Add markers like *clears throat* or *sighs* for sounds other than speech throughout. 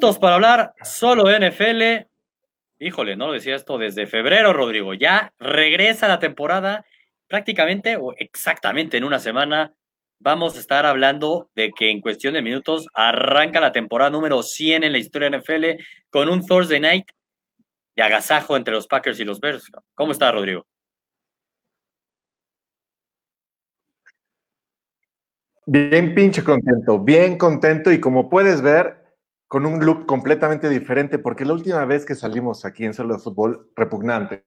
Listos para hablar solo NFL. Híjole, no lo decía esto desde febrero, Rodrigo. Ya regresa la temporada prácticamente o exactamente en una semana. Vamos a estar hablando de que en cuestión de minutos arranca la temporada número 100 en la historia de NFL con un Thursday night de agasajo entre los Packers y los Bears. ¿Cómo está, Rodrigo? Bien pinche contento, bien contento y como puedes ver, con un look completamente diferente, porque la última vez que salimos aquí en Solo de Fútbol, repugnante.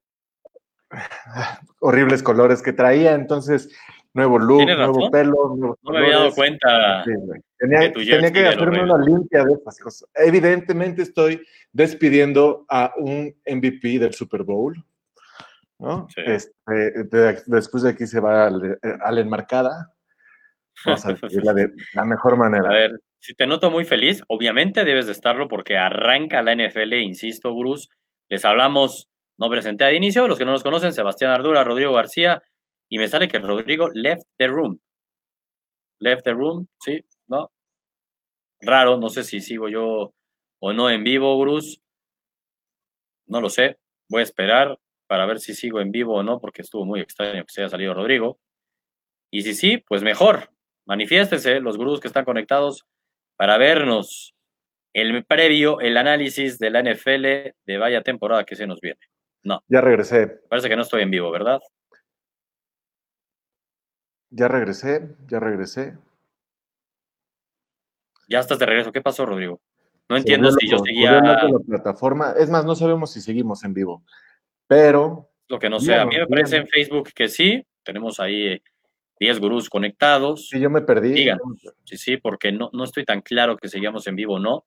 Horribles colores que traía, entonces, nuevo look, nuevo pelo, No me había dado cuenta. tenía, tenía, que hacerme una limpia de estas cosas. Evidentemente estoy despidiendo a un MVP del Super Bowl, ¿no? Este, después de aquí se va a la enmarcada, Vamos a *laughs* decirla de la mejor manera. A ver, si te noto muy feliz, obviamente debes de estarlo porque arranca la NFL, insisto, Bruce. Les hablamos, no presenté de inicio, los que no nos conocen, Sebastián Ardura, Rodrigo García, y me sale que Rodrigo left the room. Left the room, sí, ¿no? Raro, no sé si sigo yo o no en vivo, Bruce. No lo sé, voy a esperar para ver si sigo en vivo o no, porque estuvo muy extraño que se haya salido Rodrigo. Y si sí, pues mejor, manifiéstense los gurús que están conectados para vernos el previo, el análisis de la NFL de vaya temporada que se nos viene. No. Ya regresé. Parece que no estoy en vivo, ¿verdad? Ya regresé, ya regresé. Ya estás de regreso. ¿Qué pasó, Rodrigo? No entiendo si yo seguía. La plataforma. Es más, no sabemos si seguimos en vivo. Pero. Lo que no sé, a mí me parece en Facebook que sí. Tenemos ahí 10 gurús conectados. Sí, yo me perdí. Díganos. Sí, sí, porque no, no estoy tan claro que seguíamos en vivo o no.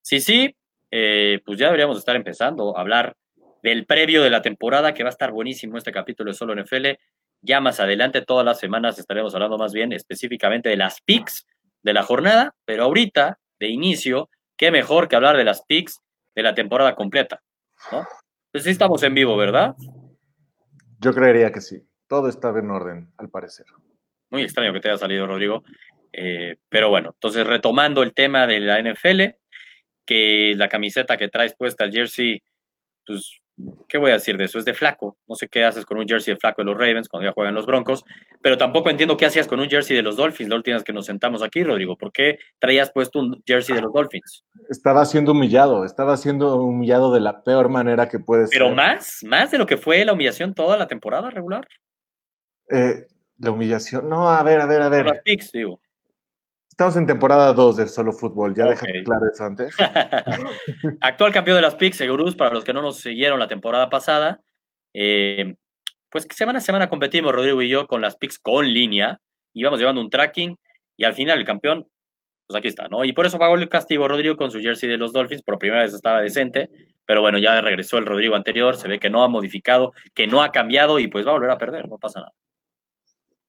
Sí, sí, eh, pues ya deberíamos estar empezando a hablar del previo de la temporada, que va a estar buenísimo este capítulo de Solo NFL. Ya más adelante, todas las semanas, estaremos hablando más bien específicamente de las picks de la jornada, pero ahorita, de inicio, qué mejor que hablar de las picks de la temporada completa, ¿no? Pues sí estamos en vivo, ¿verdad? Yo creería que sí todo estaba en orden, al parecer. Muy extraño que te haya salido, Rodrigo. Eh, pero bueno, entonces retomando el tema de la NFL, que la camiseta que traes puesta, el jersey, pues ¿qué voy a decir de eso? Es de flaco. No sé qué haces con un jersey de flaco de los Ravens cuando ya juegan los Broncos, pero tampoco entiendo qué hacías con un jersey de los Dolphins la última vez que nos sentamos aquí, Rodrigo. ¿Por qué traías puesto un jersey de los Dolphins? Estaba siendo humillado, estaba siendo humillado de la peor manera que puede ser. Pero más, más de lo que fue la humillación toda la temporada regular. Eh, la humillación. No, a ver, a ver, a ver. Las picks, digo. Estamos en temporada 2 de Solo Fútbol, ya okay. claro eso antes. *laughs* Actual campeón de las picks, Segurus, para los que no nos siguieron la temporada pasada. Eh, pues semana a semana competimos, Rodrigo y yo, con las picks con línea. Íbamos llevando un tracking y al final el campeón, pues aquí está, ¿no? Y por eso pagó el castigo Rodrigo con su jersey de los Dolphins. Por primera vez estaba decente, pero bueno, ya regresó el Rodrigo anterior. Se ve que no ha modificado, que no ha cambiado y pues va a volver a perder, no pasa nada.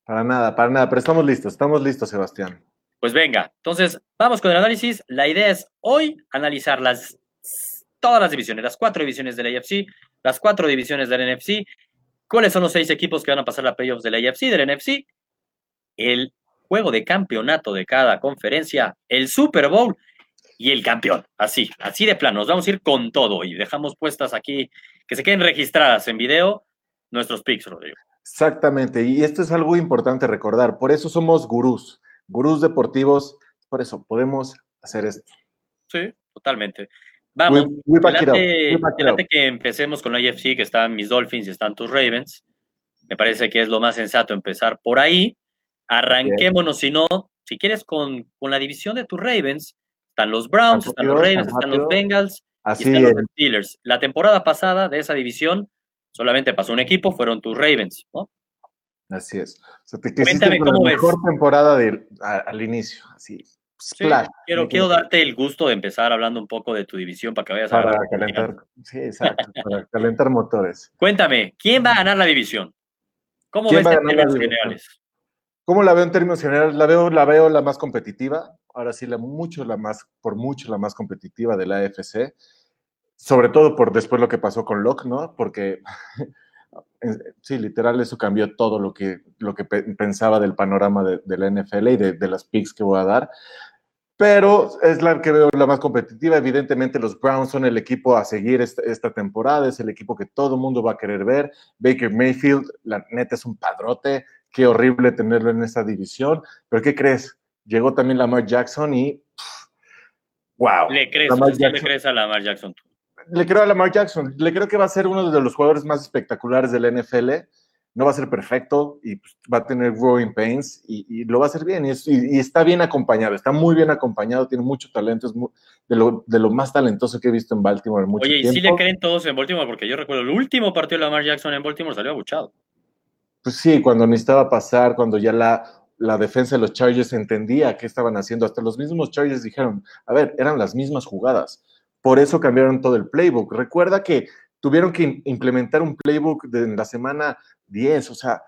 Para nada, para nada, pero estamos listos, estamos listos, Sebastián. Pues venga, entonces vamos con el análisis. La idea es hoy analizar las, todas las divisiones, las cuatro divisiones de la AFC, las cuatro divisiones del NFC, cuáles son los seis equipos que van a pasar la playoffs de la AFC, del NFC, el juego de campeonato de cada conferencia, el Super Bowl y el campeón. Así, así de plano. Nos vamos a ir con todo y dejamos puestas aquí que se queden registradas en video nuestros picks, Rodrigo. Exactamente, y esto es algo importante recordar, por eso somos gurús, gurús deportivos, por eso podemos hacer esto. Sí, totalmente. Vamos, muy, que empecemos con la IFC, que están mis Dolphins y están tus Ravens. Me parece que es lo más sensato empezar por ahí. Arranquémonos, si no, si quieres, con, con, la división de tus Ravens. Están los Browns, están los Ravens, están los Bengals y están los Steelers. La temporada pasada de esa división solamente pasó un equipo, fueron tus Ravens, ¿no? Así es. O sea, te Cuéntame cómo la mejor temporada al inicio, así. quiero, quiero darte el gusto de empezar hablando un poco de tu división para que vayas a Para calentar, sí, exacto, para calentar motores. *laughs* Cuéntame, ¿quién va a ganar la división? ¿Cómo ves en términos generales? ¿Cómo la veo en términos generales? La veo, la veo la más competitiva. Ahora sí, la mucho, la más, por mucho la más competitiva de la AFC sobre todo por después lo que pasó con Locke, ¿no? Porque *laughs* sí, literal, eso cambió todo lo que, lo que pensaba del panorama de, la NFL y de, las picks que voy a dar. pero es la que veo la más competitiva. Evidentemente, los Browns son el equipo a seguir esta, temporada, es el equipo que todo el mundo va a querer ver. Baker Mayfield, la neta es un padrote, qué horrible tenerlo en esa división, pero ¿qué crees? Llegó también Lamar Jackson y. ¡Wow! ¿Le crees, ¿Le crees a Lamar Jackson Le creo a Lamar Jackson, le creo que va a ser uno de los jugadores más espectaculares del NFL no va a ser perfecto y pues, va a tener growing pains y, lo va a hacer bien. Y, está bien acompañado, está muy bien acompañado, tiene mucho talento, es de, lo, más talentoso que he visto en Baltimore mucho Oye, ¿y si le creen todos en Baltimore? Porque yo recuerdo el último partido de Lamar Jackson en Baltimore salió abuchado. Pues sí, cuando necesitaba pasar, cuando ya la, la defensa de los Chargers entendía qué estaban haciendo, hasta los mismos Chargers dijeron, a ver, eran las mismas jugadas. Por eso cambiaron todo el playbook. Recuerda que tuvieron que implementar un playbook de, en la semana 10, o sea,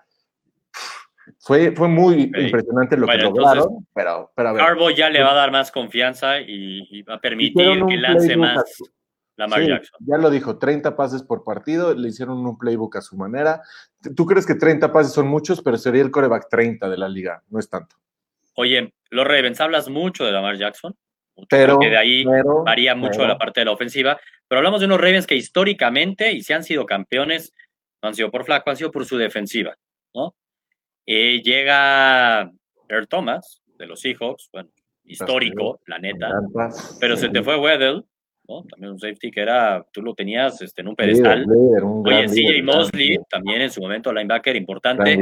fue, fue muy impresionante lo que lograron, pero, pero a ver. ya le va a dar más confianza y, va a permitir que lance más Lamar Jackson. Ya lo dijo, 30 pases por partido, le hicieron un playbook a su manera. Tú crees que 30 pases son muchos, pero sería el coreback 30 de la liga, no es tanto. Oye, los Ravens, hablas mucho de Lamar Jackson, pero, que de ahí varía mucho la parte de la ofensiva, pero hablamos de unos Ravens que históricamente, y se han sido campeones, no han sido por flaco, han sido por su defensiva, ¿no? Eh, llega Earl Thomas, de los Seahawks, bueno, histórico, la neta, pero se te fue Weddle, ¿no? También un safety que era, tú lo tenías este, en un pedestal. Oye, CJ Mosley, también en su momento linebacker importante.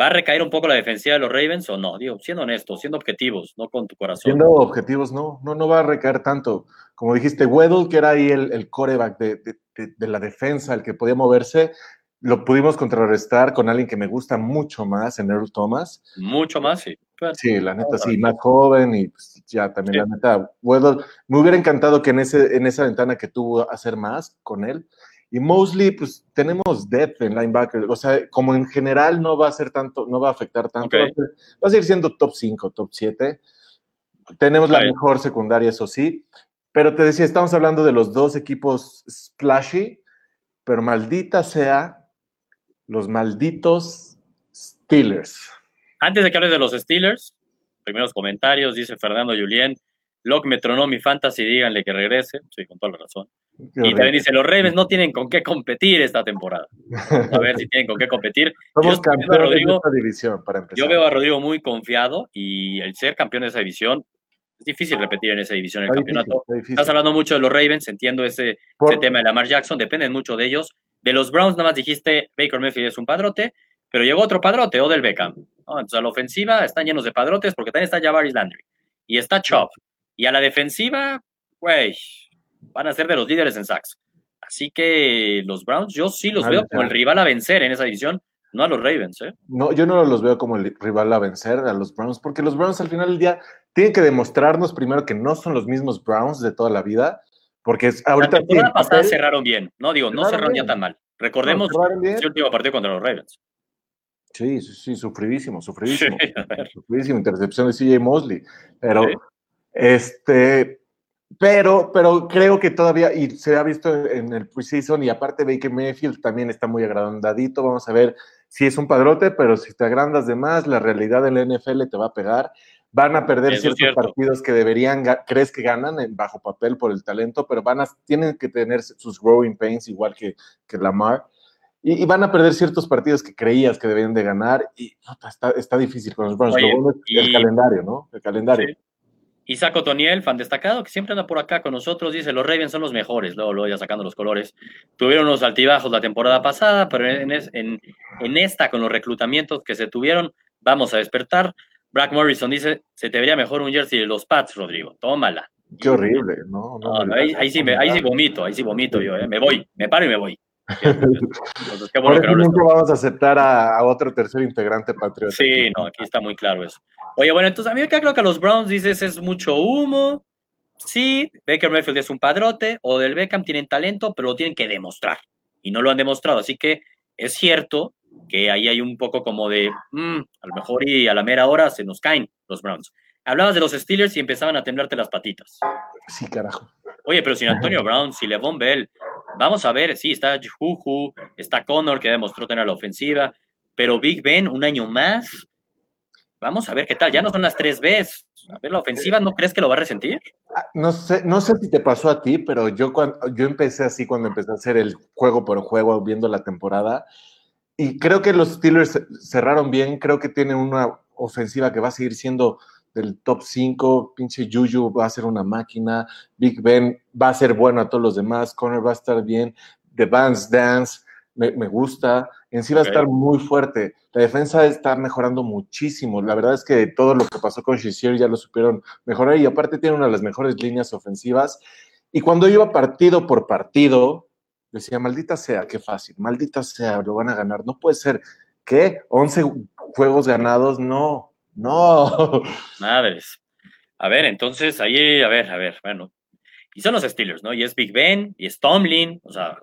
¿Va a recaer un poco la defensiva de los Ravens o no? Digo, siendo honestos, siendo objetivos, no con tu corazón. Siendo objetivos, no, no, no va a recaer tanto. Como dijiste, Weddle, que era ahí el, el coreback de, de, la defensa, el que podía moverse, lo pudimos contrarrestar con alguien que me gusta mucho más, en Earl Thomas. Mucho más, sí. Sí, la neta, sí, más joven y pues, ya también, la neta, Weddle, me hubiera encantado que en, ese, en esa ventana que tuvo hacer más con él. Y Mosley, pues tenemos depth en linebacker, o sea, como en general no va a ser tanto, no va a afectar tanto, va, a seguir siendo top 5, top 7. Tenemos la mejor secundaria, eso sí, pero te decía, estamos hablando de los dos equipos splashy, pero maldita sea los malditos Steelers. Antes de que hables de los Steelers, primeros comentarios, dice Fernando Julien, Locke me tronó mi fantasy, díganle que regrese. Sí, con toda la razón. Y también dice, los Ravens no tienen con qué competir esta temporada. A ver si tienen con qué competir. Somos campeones de esta división, para empezar. Yo veo a Rodrigo muy confiado y el ser campeón de esa división es difícil repetir en esa división el campeonato. Estás hablando mucho de los Ravens, entiendo ese, tema de Lamar Jackson, dependen mucho de ellos. De los Browns, nada más dijiste, Baker Mayfield es un padrote, pero llegó otro padrote, o del Beckham. Entonces, a la ofensiva están llenos de padrotes porque también está Javaris Landry y está Chop. Y a la defensiva, güey, van a ser de los líderes en sacks. Así que los Browns, yo sí los veo como el rival a vencer en esa división, no a los Ravens, ¿eh? No, yo no los veo como el rival a vencer a los Browns, porque los Browns al final del día tienen que demostrarnos primero que no son los mismos Browns de toda la vida, porque ahorita... La temporada pasada cerraron bien, no digo, no cerraron ya tan mal. Recordemos ese último partido contra los Ravens. Sí, sí, sí, sufridísimo, sufridísimo. *laughs* sufridísimo, intercepción de CJ Mosley. Pero este, pero, pero creo que todavía, y se ha visto en el preseason, y aparte Baker Mayfield también está muy agrandadito. Vamos a ver si es un padrote, pero si te agrandas de más, la realidad del NFL te va a pegar. Van a perder ciertos partidos que deberían, crees que ganan en bajo papel por el talento, pero van a, tienen que tener sus growing pains igual que, que Lamar. Y, van a perder ciertos partidos que creías que debían de ganar y está, está difícil con los Browns. el calendario, ¿no? El calendario. Isaac Otoniel, fan destacado, que siempre anda por acá con nosotros, dice, los Ravens son los mejores, luego, luego ya sacando los colores. Tuvieron unos altibajos la temporada pasada, pero en, en, esta, con los reclutamientos que se tuvieron, vamos a despertar. Brack Morrison dice, se te vería mejor un jersey de los Pats, Rodrigo, tómala. Qué horrible, no, no, ahí, sí ahí sí vomito, ahí sí vomito yo, ¿eh? me voy, me paro y me voy. *laughs* Entonces, qué bueno que no nunca vamos a aceptar a, otro tercer integrante patriota. Sí, no, aquí está muy claro eso. Oye, bueno, entonces a mí me queda claro que a los Browns dices es mucho humo. Sí, Baker Mayfield es un padrote, o del Beckham tienen talento, pero lo tienen que demostrar. Y no lo han demostrado. Así que es cierto que ahí hay un poco como de, mm, a lo mejor y a la mera hora se nos caen los Browns. Hablabas de los Steelers y empezaban a temblarte las patitas. Sí, carajo. Oye, pero sin Antonio Brown, si Levon Bell, vamos a ver, sí, está Juju, está Connor, que demostró tener la ofensiva, pero Big Ben, un año más. vamos a ver qué tal. Ya no son las tres Bs. A ver, la ofensiva, ¿no crees que lo va a resentir? Ah, no sé, no sé si te pasó a ti, pero yo, cuando, yo empecé así cuando empecé a hacer el juego por juego, viendo la temporada. Y creo que los Steelers cerraron bien. Creo que tienen una ofensiva que va a seguir siendo del top 5. Pinche Juju va a ser una máquina. Big Ben va a ser bueno a todos los demás. Connor va a estar bien. The Vance Dance me, gusta. En sí va a estar muy fuerte. La defensa está mejorando muchísimo. La verdad es que todo lo que pasó con Shazier ya lo supieron mejorar y aparte tiene una de las mejores líneas ofensivas. Y cuando iba partido por partido, decía, maldita sea, qué fácil, maldita sea, lo van a ganar. No puede ser. ¿Qué? ¿11 juegos ganados? No, no. Madres. A ver, entonces ahí, a ver, a ver, bueno. Y son los Steelers, ¿no? Y es Big Ben, y es Tomlin, o sea,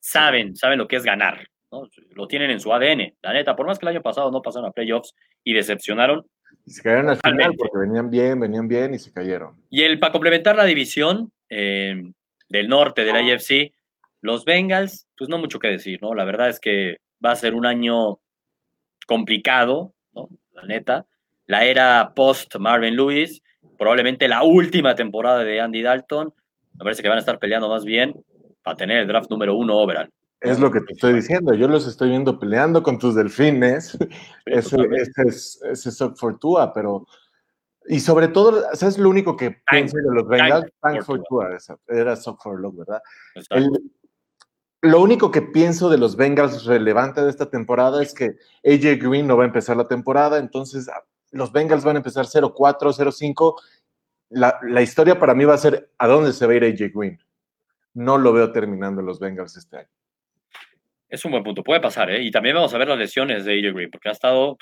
saben, saben lo que es ganar, ¿no? Lo tienen en su ADN. La neta, por más que el año pasado no pasaron a playoffs y decepcionaron. Y se cayeron al final porque venían bien, venían bien y se cayeron. Y el, para complementar la división eh, del norte de la IFC, los Bengals, pues no mucho que decir, ¿no? La verdad es que va a ser un año complicado, ¿no? La neta. La era post Marvin Lewis, probablemente la última temporada de Andy Dalton. Me parece que van a estar peleando más bien para tener el draft número uno overall. Es lo que te estoy diciendo. Yo los estoy viendo peleando con tus delfines. *laughs* ese, es, ese es Fortuna, pero. Y sobre todo, ¿sabes lo único que pienso de los Bengals? Tank Fortuna, era Sock for Luck, ¿verdad? lo único que pienso de los Bengals relevante de esta temporada es que AJ Green no va a empezar la temporada, entonces los Bengals van a empezar 0-4, 0-5. La, la historia para mí va a ser a dónde se va a ir AJ Green no lo veo terminando los Bengals este año. Es un buen punto, puede pasar, ¿eh? Y también vamos a ver las lesiones de AJ Green, porque ha estado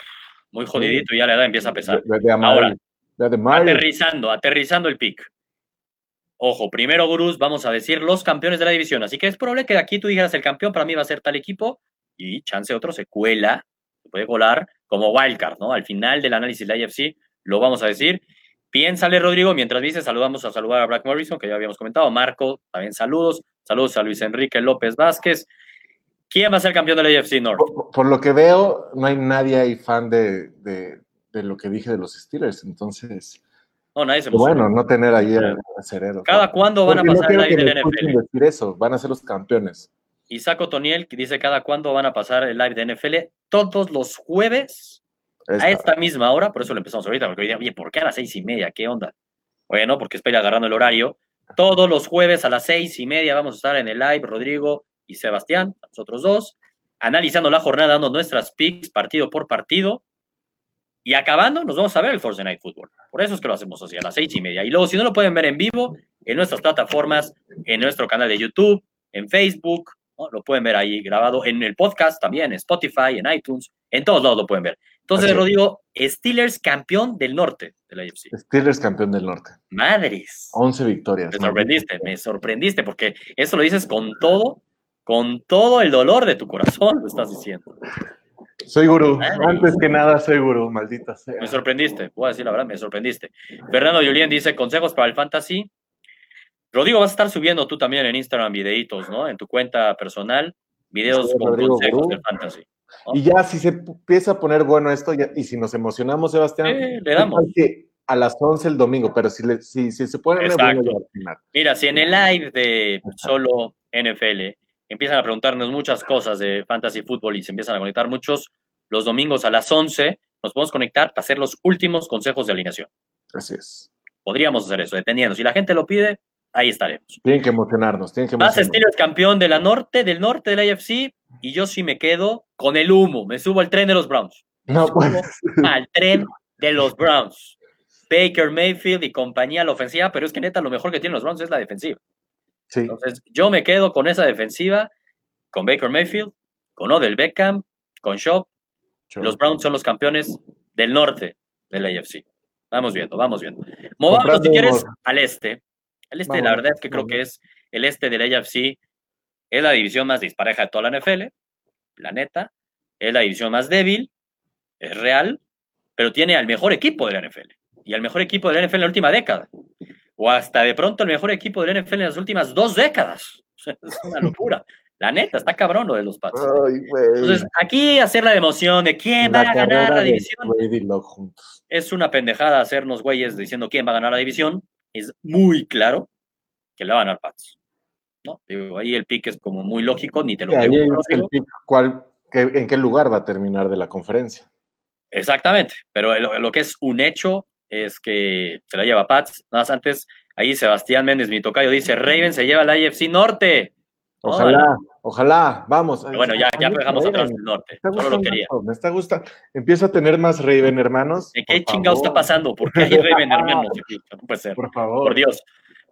muy jodidito y ya la edad empieza a pesar. Ahora, aterrizando, aterrizando el pick. Ojo, primero, Gurús, vamos a decir los campeones de la división. Así que es probable que de aquí tú digas el campeón para mí va a ser tal equipo y chance otro se cuela, se puede colar como wildcard, ¿no? Al final del análisis de la IFC lo vamos a decir. Piénsale, Rodrigo, mientras dice, saludamos a saludar a Black Morrison, que ya habíamos comentado, Marco, también saludos, saludos a Luis Enrique López Vázquez. ¿Quién va a ser campeón de la AFC North? Por, lo que veo, no hay nadie ahí fan de, lo que dije de los Steelers, entonces... No, nadie se Bueno, no tener ahí el cerebro. ¿Cada cuándo van a pasar el live del NFL? decir eso, van a ser los campeones. Isaac Otoniel, que dice cada cuándo van a pasar el live de NFL, todos los jueves a esta misma hora, por eso lo empezamos ahorita, porque hoy oye, ¿por qué a las seis y media? ¿Qué onda? Bueno, porque estoy agarrando el horario. Todos los jueves a las seis y media vamos a estar en el live, Rodrigo y Sebastián, nosotros dos, analizando la jornada, dando nuestras picks partido por partido. Y acabando, nos vamos a ver el Force Night Football. Por eso es que lo hacemos así, a las seis y media. Y luego, si no lo pueden ver en vivo, en nuestras plataformas, en nuestro canal de YouTube, en Facebook, lo pueden ver ahí grabado, en el podcast también, en Spotify, en iTunes, en todos lados lo pueden ver. Entonces, Rodrigo, Steelers campeón del norte de la UFC. Steelers campeón del norte. Madres. 11 victorias. Me sorprendiste, me sorprendiste, porque eso lo dices con todo, con todo el dolor de tu corazón, lo estás diciendo. Soy gurú. Antes que nada, soy gurú, maldita sea. Me sorprendiste, voy a decir la verdad, me sorprendiste. Fernando Julián dice: consejos para el fantasy. Rodrigo, vas a estar subiendo tú también en Instagram videitos, ¿no? En tu cuenta personal, videos con consejos del fantasy. Y ya si se empieza a poner bueno esto, y si nos emocionamos, Sebastián, le damos. a las 11 el domingo, pero si, si, se pone bueno, Mira, si en el live de solo NFL empiezan a preguntarnos muchas cosas de fantasy fútbol y se empiezan a conectar muchos, los domingos a las 11 nos podemos conectar para hacer los últimos consejos de alineación. Así es. Podríamos hacer eso, dependiendo. Si la gente lo pide, ahí estaremos. Tienen que emocionarnos, tienen que emocionarnos. Más es campeón de la norte, del norte de la AFC, y yo sí me quedo con el humo. Me subo al tren de los Browns. No, pues. *laughs* Al tren de los Browns. Baker Mayfield y compañía la ofensiva, pero es que neta lo mejor que tienen los Browns es la defensiva. Sí. Entonces, yo me quedo con esa defensiva, con Baker Mayfield, con Odell Beckham, con Shaw. Los Browns son los campeones del norte de la AFC. Vamos viendo, vamos viendo. Movamos, si quieres, al este. El este, la verdad es que creo que es el este del AFC, es la división más dispareja de toda la NFL, la neta, es la división más débil, es real, pero tiene al mejor equipo de la NFL y al mejor equipo de la NFL en la última década, o hasta de pronto el mejor equipo de la NFL en las últimas dos décadas. *laughs* Es una locura. La neta, está cabrón lo de los Pats. Entonces, aquí hacer la emoción de quién va a ganar la división. Es una pendejada hacernos güeyes diciendo quién va a ganar la división. Es muy claro que le van a ganar Pats. ¿no? ahí el pick es como muy lógico, ni te lo digo. ¿En qué lugar va a terminar de la conferencia? Exactamente, pero lo, que es un hecho es que se la lleva Pats. Nada más antes, ahí Sebastián Méndez, mi tocayo, dice, Raven se lleva la IFC Norte. Ojalá, ojalá, vamos. bueno, ya, ya dejamos atrás el norte. Solo lo quería. Me está gustando. Empiezo a tener más Raven, hermanos. qué chingado está pasando? ¿Por qué hay Raven, *laughs* hermanos? No puede ser. Por favor. Por Dios.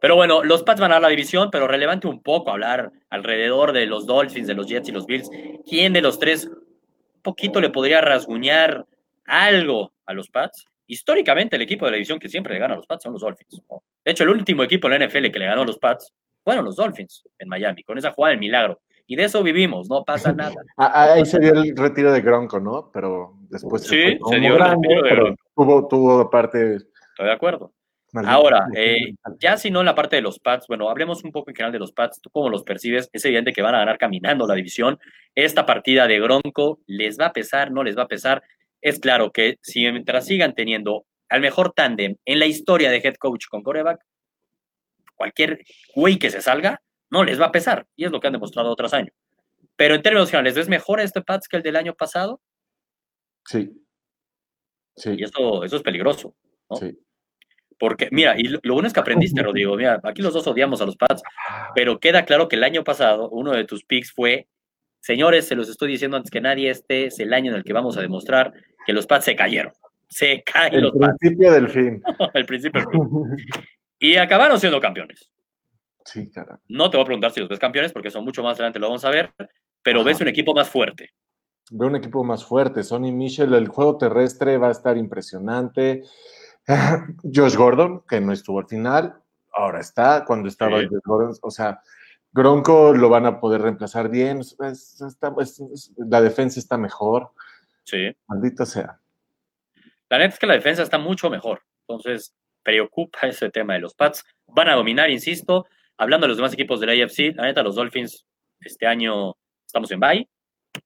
Pero bueno, los Pats van a la división, pero relevante un poco hablar alrededor de los Dolphins, de los Jets y los Bills. ¿Quién de los tres un poquito le podría rasguñar algo a los Pats? Históricamente, el equipo de la división que siempre le gana a los Pats son los Dolphins. De hecho, el último equipo en la NFL que le ganó a los Pats fueron los Dolphins en Miami, con esa jugada del milagro. Y de eso vivimos, no pasa *laughs* nada. Ah, ah, ahí se dio el retiro de Gronco, ¿no? Pero después sí, se, dio el retiro de Gronco. Tuvo, tuvo aparte. Estoy de acuerdo. Ahora, eh, ya si no en la parte de los Pats, bueno, hablemos un poco en general de los Pats, tú cómo los percibes, es evidente que van a ganar caminando la división, esta partida de Gronco les va a pesar, no les va a pesar, es claro que si mientras sigan teniendo al mejor tándem en la historia de head coach con coreback, cualquier güey que se salga, no les va a pesar, y es lo que han demostrado otros años. Pero en términos generales, ¿es mejor este Pats que el del año pasado? Sí. Sí. Y eso, eso es peligroso. ¿no? Sí. Porque, mira, y lo, bueno es que aprendiste, Rodrigo. Mira, aquí los dos odiamos a los Pats, pero queda claro que el año pasado uno de tus picks fue, señores, se los estoy diciendo antes que nadie, este es el año en el que vamos a demostrar que los Pats se cayeron. Se caen los Pats. El principio del fin. *laughs* el principio del fin. Y acabaron siendo campeones. Sí. No te voy a preguntar si los ves campeones, porque son mucho más adelante, lo vamos a ver, pero ves un equipo más fuerte. Veo un equipo más fuerte. Sonny Michel, el juego terrestre va a estar impresionante. *clears throat* Josh Gordon, que no estuvo al final, ahora está, cuando estaba Josh Gordon, o sea, Gronco lo van a poder reemplazar bien, la defensa está mejor. Sí. Maldito sea. La neta es que la defensa está mucho mejor, entonces preocupa ese tema de los Pats. Van a dominar, insisto, hablando de los demás equipos de la AFC, la neta, los Dolphins, este año estamos en bye,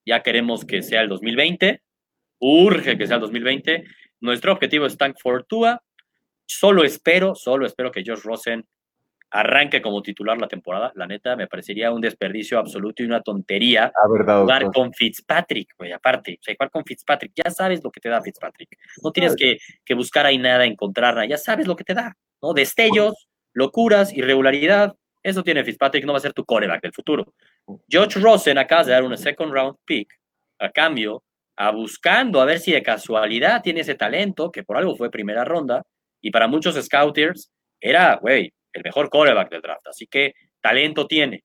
ya queremos que sea el 2020, urge que sea el 2020, nuestro objetivo es Tank Fortua. Solo espero, solo espero que Josh Rosen arranque como titular la temporada. La neta, me parecería un desperdicio absoluto y una tontería jugar con Fitzpatrick, güey. Aparte, jugar con Fitzpatrick, ya sabes lo que te da Fitzpatrick. No tienes que, buscar ahí nada, encontrar nada, ya sabes lo que te da, ¿no? Destellos, locuras, irregularidad. Eso tiene Fitzpatrick, no va a ser tu coreback del futuro. Josh Rosen acaba de dar una second round pick a cambio a buscando a ver si de casualidad tiene ese talento, que por algo fue primera ronda, y para muchos scouters era, güey, el mejor coreback del draft. Así que talento tiene.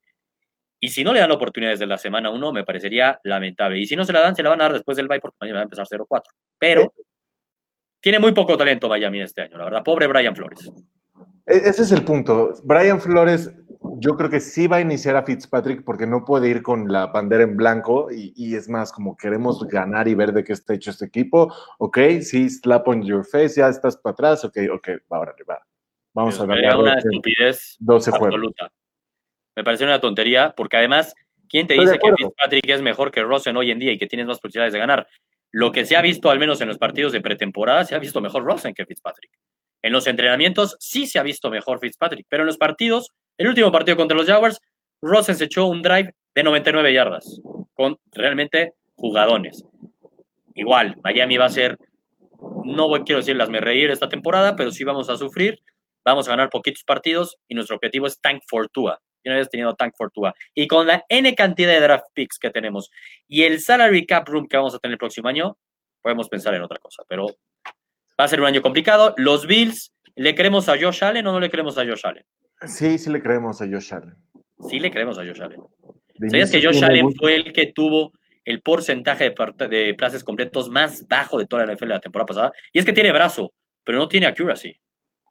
Y si no le dan oportunidades de la semana 1, me parecería lamentable. Y si no se la dan, se la van a dar después del bye porque mañana va a empezar 0-4. Pero tiene muy poco talento Miami este año, la verdad. Pobre Brian Flores. E-, ese es el punto. Brian Flores yo creo que sí va a iniciar a Fitzpatrick porque no puede ir con la bandera en blanco y, es más como queremos ganar y ver de qué está hecho este equipo. Ok, sí, slap on your face, ya estás para atrás, ok, ok, va, ahora va. Vamos a ver. una estupidez absoluta. Me parece una tontería porque además, ¿quién te dice que Fitzpatrick es mejor que Rosen hoy en día y que tienes más posibilidades de ganar? Lo que se ha visto, al menos en los partidos de pretemporada, se ha visto mejor Rosen que Fitzpatrick. En los entrenamientos sí se ha visto mejor Fitzpatrick, pero en los partidos el último partido contra los Jaguars, Rosen se echó un drive de 99 yardas con realmente jugadones. Igual, Miami va a ser, no quiero decir las me reír esta temporada, pero sí vamos a sufrir, vamos a ganar poquitos partidos y nuestro objetivo es Tank Fortua. Y no habías tenido Tank Fortua. Y con la N cantidad de draft picks que tenemos y el salary cap room que vamos a tener el próximo año, podemos pensar en otra cosa. Pero va a ser un año complicado. Los Bills, ¿le creemos a Josh Allen o no le creemos a Josh Allen? Sí, sí le creemos a Josh Allen. Sí le creemos a Josh Allen. ¿Sabías que Josh Allen fue el que tuvo el porcentaje de, de pases completos más bajo de toda la NFL la temporada pasada? Y es que tiene brazo, pero no tiene accuracy.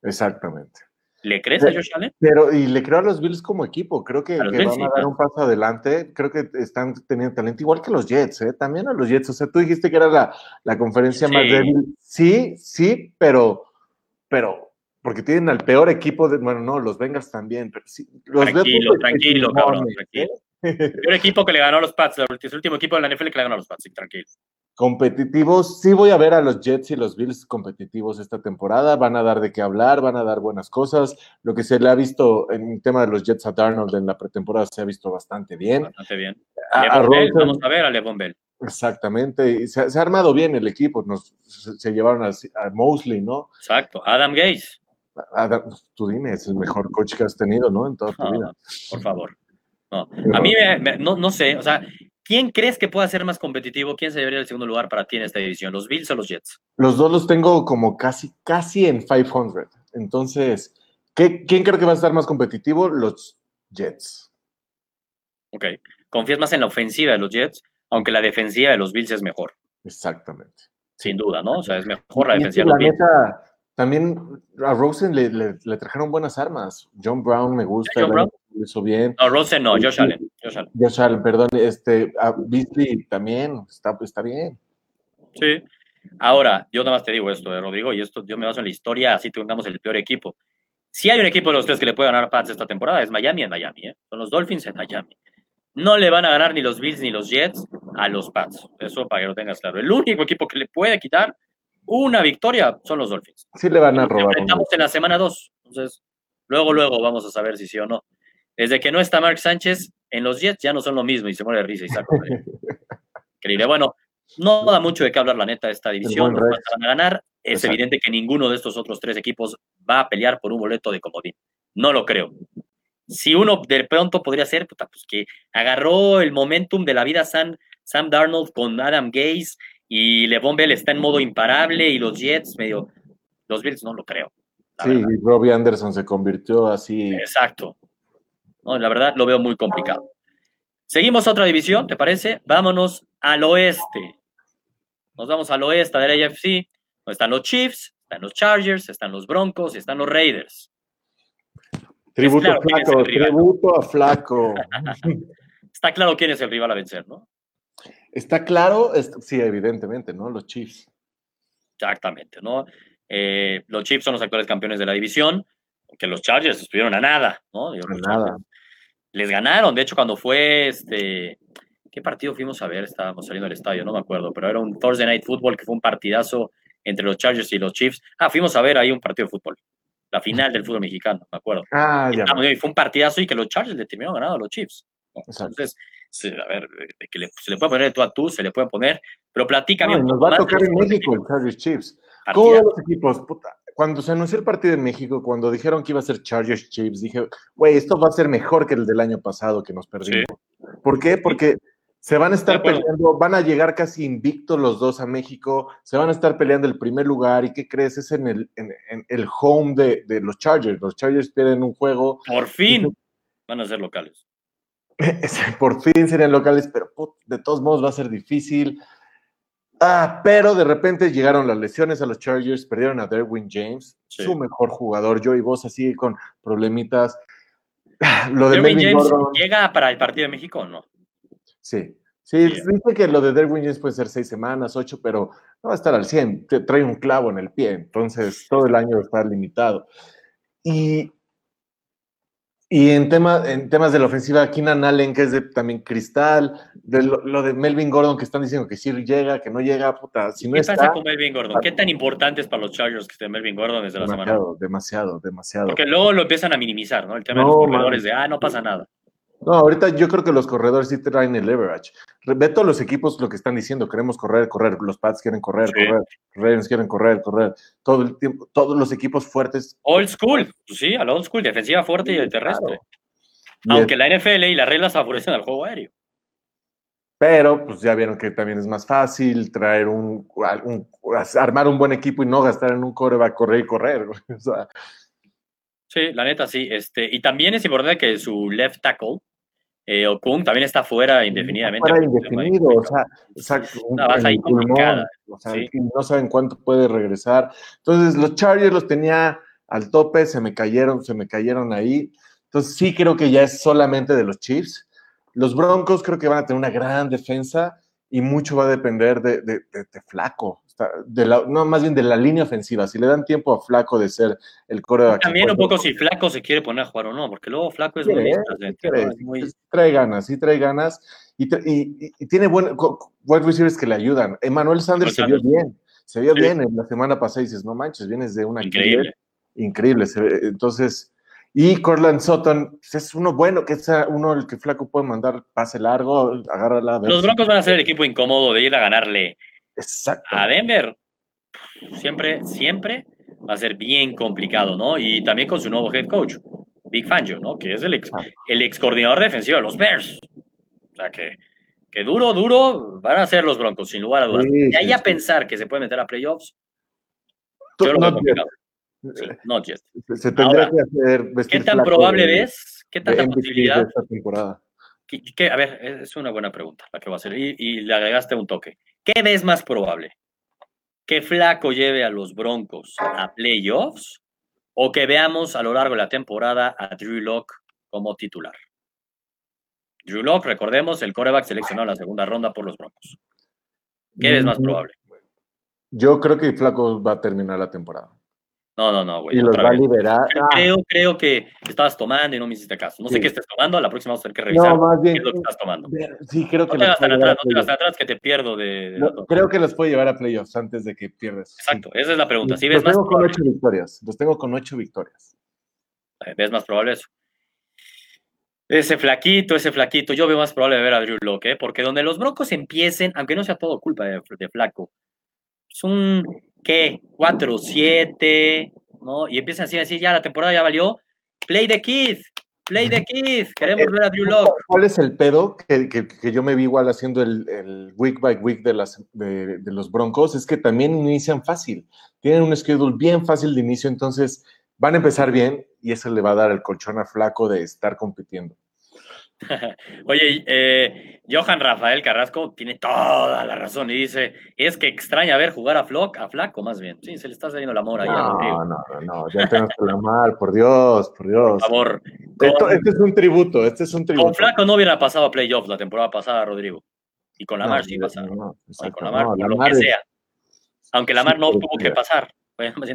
Exactamente. ¿Le crees a Josh Allen? Pero, y le creo a los Bills como equipo. Creo que, van a dar un paso adelante. Creo que están teniendo talento, igual que los Jets, ¿eh? También a los Jets. O sea, tú dijiste que era la, la conferencia más débil. Sí, sí, pero, pero porque tienen al peor equipo de, bueno, no, los Bengals también, pero sí. Los tranquilo, tranquilo, cabrón, tranquilo. El equipo que le ganó a los Pats, el último equipo de la NFL que le ganó a los Pats, tranquilo. Competitivos, sí voy a ver a los Jets y los Bills competitivos esta temporada, van a dar de qué hablar, van a dar buenas cosas. Lo que se le ha visto en el tema de los Jets a Darnold en la pretemporada se ha visto bastante bien. Bastante bien. A, vamos a ver a Levon Bell. Exactamente, y se, ha armado bien el equipo, nos, se, llevaron a, Mosley, ¿no? Exacto, Adam Gaze. Adam, tú dime, es el mejor coach que has tenido, ¿no? En toda tu vida. Por favor. No, a mí no, no sé, o sea, ¿quién crees que pueda ser más competitivo? ¿Quién se llevaría el segundo lugar para ti en esta división? ¿Los Bills o los Jets? Los dos los tengo como casi, casi en 500. Entonces, ¿quién creo que va a estar más competitivo? Los Jets. Ok. ¿Confías más en la ofensiva de los Jets? Aunque la defensiva de los Bills es mejor. Exactamente. Sin duda, ¿no? O sea, es mejor la defensiva de los Bills. también a Rosen le, trajeron buenas armas. John Brown me gusta. John Brown? Hizo bien. No, Rosen no, Josh Allen. Josh Allen, perdón, este, a Beasley también está, está bien. Sí. Ahora, yo nada más te digo esto, eh, Rodrigo, y esto yo me baso en la historia, así tengamos el peor equipo. Si hay un equipo de los tres que le puede ganar a Pats esta temporada, es Miami en Miami, ¿eh? Son los Dolphins en Miami. No le van a ganar ni los Bills ni los Jets a los Pats. Eso para que lo tengas claro. El único equipo que le puede quitar una victoria son los Dolphins. Sí le van a robar. Estamos en la semana 2. Entonces, luego, luego vamos a saber si sí o no. Desde que no está Mark Sánchez, en los Jets ya no son lo mismo y se muere de risa y saco. *laughs* Increíble. Bueno, no da mucho de qué hablar la neta de esta división. Nos van a ganar. Es evidente que ninguno de estos otros tres equipos va a pelear por un boleto de comodín. No lo creo. Si uno de pronto podría ser, puta, pues que agarró el momentum de la vida Sam, Sam Darnold con Adam Gaze y LeVon Bell está en modo imparable y los Jets medio. Los Bills no lo creo. Sí, y Robbie Anderson se convirtió así. Exacto. La verdad lo veo muy complicado. Seguimos a otra división, ¿te parece? Vámonos al oeste. Nos vamos al oeste de la AFC, donde están los Chiefs, están los Chargers, están los Broncos y están los Raiders. Tributo a Flaco, tributo a Flaco. *laughs* Está claro quién es el rival a vencer, ¿no? Está claro, sí, evidentemente, ¿no? Los Chiefs. Exactamente, ¿no? Eh, los Chiefs son los actuales campeones de la división, que los Chargers estuvieron a nada, ¿no? nada les ganaron. De hecho, cuando fue este. ¿Qué partido fuimos a ver? Estábamos saliendo del estadio, no me acuerdo, pero era un Thursday Night Football que fue un partidazo entre los Chargers y los Chiefs. Ah, fuimos a ver ahí un partido de fútbol. La final del fútbol mexicano, me acuerdo. Ah, ya. Y fue un partidazo y que los Chargers le terminaron ganando a los Chiefs. Entonces, a ver, que se le puede poner tú a tú, se le puede poner, pero platícame. No, nos va a tocar en México el Chargers Chiefs. ¿Cómo los equipos? Puta, cuando se anunció el partido en México, cuando dijeron que iba a ser Chargers Chiefs, dije, güey, esto va a ser mejor que el del año pasado que nos perdimos. ¿Por qué? Porque se van a estar peleando, van a llegar casi invictos los dos a México, se van a estar peleando el primer lugar. ¿Y qué crees? Es en el, en, el home de, los Chargers. Los Chargers pierden un juego. Por fin van a ser locales. *laughs* Por fin serían locales, pero de todos modos va a ser difícil. Ah, pero de repente llegaron las lesiones a los Chargers, perdieron a Derwin James, su mejor jugador. Yo y vos así con problemitas. *sighs* Lo de Derwin James llega para el partido de México o no? Sí. Sí, dice que lo de Derwin James puede ser seis semanas, ocho, pero no va a estar al 100. trae un clavo en el pie, entonces todo el año va a estar limitado. Y y en, tema, en temas de la ofensiva, Keenan Allen, que es de también cristal, de lo, de Melvin Gordon, que están diciendo que sí llega, que no llega, puta, si no ¿Qué pasa con Melvin Gordon? ¿Qué tan importante es para los Chargers que esté Melvin Gordon desde la semana? Demasiado, demasiado. Porque luego lo empiezan a minimizar, ¿no? El tema de los corredores, de, ah, no pasa nada. No, ahorita yo creo que los corredores sí traen el leverage. Ve todos los equipos lo que están diciendo, queremos correr, correr, los Pats quieren correr, correr, Ravens quieren correr, correr, todo el tiempo, todos los equipos fuertes. Old school, pues sí, al old school, defensiva fuerte y el terrestre. Aunque la NFL y las reglas favorecen al juego aéreo. Pero pues ya vieron que también es más fácil traer un, armar un buen equipo y no gastar en un core va a correr y correr. Sí, la neta sí. Este, y también es importante que su left tackle, eh, Okung también está fuera indefinidamente. Fuera indefinido, o sea, exacto, una ahí complicada. O sea, no saben cuánto puede regresar. Entonces, los Chargers los tenía al tope, se me cayeron, se me cayeron ahí. Entonces, sí creo que ya es solamente de los Chiefs. Los Broncos creo que van a tener una gran defensa y mucho va a depender de, de, Flaco, de la, no, más bien de la línea ofensiva. Si le dan tiempo a Flaco de ser el core También un poco si Flaco se quiere poner a jugar o no, porque luego Flaco es muy, Trae ganas, sí trae ganas y, y, tiene buen, wide receivers que le ayudan. Emmanuel Sanders se vio bien, se vio bien en la semana pasada y dices, no manches, vienes de una increíble. Increíble. Entonces, y Corland Sutton pues, es uno bueno, que es uno el que Flaco puede mandar pase largo, agárrala. Los Broncos van a ser el equipo incómodo de ir a ganarle a Denver. Siempre, siempre va a ser bien complicado, ¿no? Y también con su nuevo head coach, Big Fangio, ¿no? Que es el ex, el ex coordinador defensivo de los Bears. O sea que, que duro, duro van a ser los Broncos, sin lugar a dudas. y ahí a pensar que se puede meter a playoffs, yo lo veo complicado. no. Se, que hacer ¿Qué tan probable ves? ¿Qué tanta posibilidad? Esta temporada. a ver, es una buena pregunta la que voy a hacer. Y, y, le agregaste un toque. ¿Qué ves más probable? ¿Que Flaco lleve a los Broncos a playoffs? ¿O que veamos a lo largo de la temporada a Drew Locke como titular? Drew Locke, recordemos, el coreback seleccionado en la segunda ronda por los Broncos. ¿Qué ves más mm, probable? Yo creo que Flaco va a terminar la temporada. No, no, no, güey. Y los va a liberar. Creo, ah. creo que estabas tomando y no me hiciste caso. No sé qué estés tomando, la próxima vamos a tener que revisar no, más bien, qué es lo que estás tomando. Sí, creo que. No te vas tan atrás, no te vas atrás que te pierdo de. creo que los puede llevar a playoffs antes de que pierdas. Exacto, esa es la pregunta. ¿Sí los tengo con ocho victorias. Los tengo con ocho victorias. ¿Ves más probable eso? Ese flaquito, ese flaquito, yo veo más probable ver a Drew Locke, ¿eh? porque donde los Broncos empiecen, aunque no sea todo culpa de, de Flaco, es un, ¿qué? 4-7, ¿no? Y empiezan así a decir, ya la temporada ya valió, play the kid, play the kid, queremos ver a Drew Locke. ¿Cuál es el pedo que, que, yo me vi igual haciendo el, el week by week de, las, de, de, los Broncos? Es que también inician fácil, tienen un schedule bien fácil de inicio, entonces van a empezar bien y eso le va a dar el colchón a flaco de estar compitiendo. *laughs* Oye, eh, Johan Rafael Carrasco tiene toda la razón y dice, es que extraña ver jugar a, Flock, a Flaco más bien. Sí, se le está saliendo el amor ahí. No, no, no, no, ya tenemos que amar, por Dios, por Dios. Por favor. este es un tributo, este es un tributo. Con Flaco no hubiera pasado a playoffs la temporada pasada, Rodrigo. Y con Lamar sí pasaba. No, con Lamar, por lo que sea. Aunque Lamar no tuvo que pasar.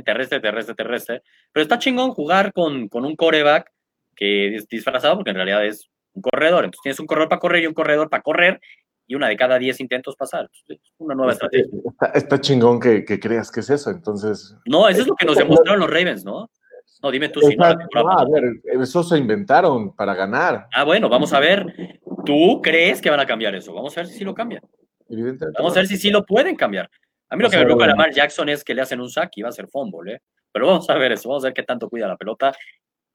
Terrestre, terrestre, terrestre. Pero está chingón jugar con, con un coreback que es disfrazado porque en realidad es un corredor. Entonces tienes un corredor para correr y un corredor para correr y una de cada diez intentos pasar. Una nueva estrategia. Está, chingón que, creas que es eso, entonces. No, eso es lo que nos demostraron los Ravens, ¿no? No, dime tú si no. a ver, eso se inventaron para ganar. Ah, bueno, vamos a ver. ¿Tú crees que van a cambiar eso? Vamos a ver si sí lo cambian. Vamos a ver si sí lo pueden cambiar. A mí lo que me preocupa de Lamar Jackson es que le hacen un sack y va a ser fumble, ¿eh? Pero vamos a ver eso, vamos a ver qué tanto cuida la pelota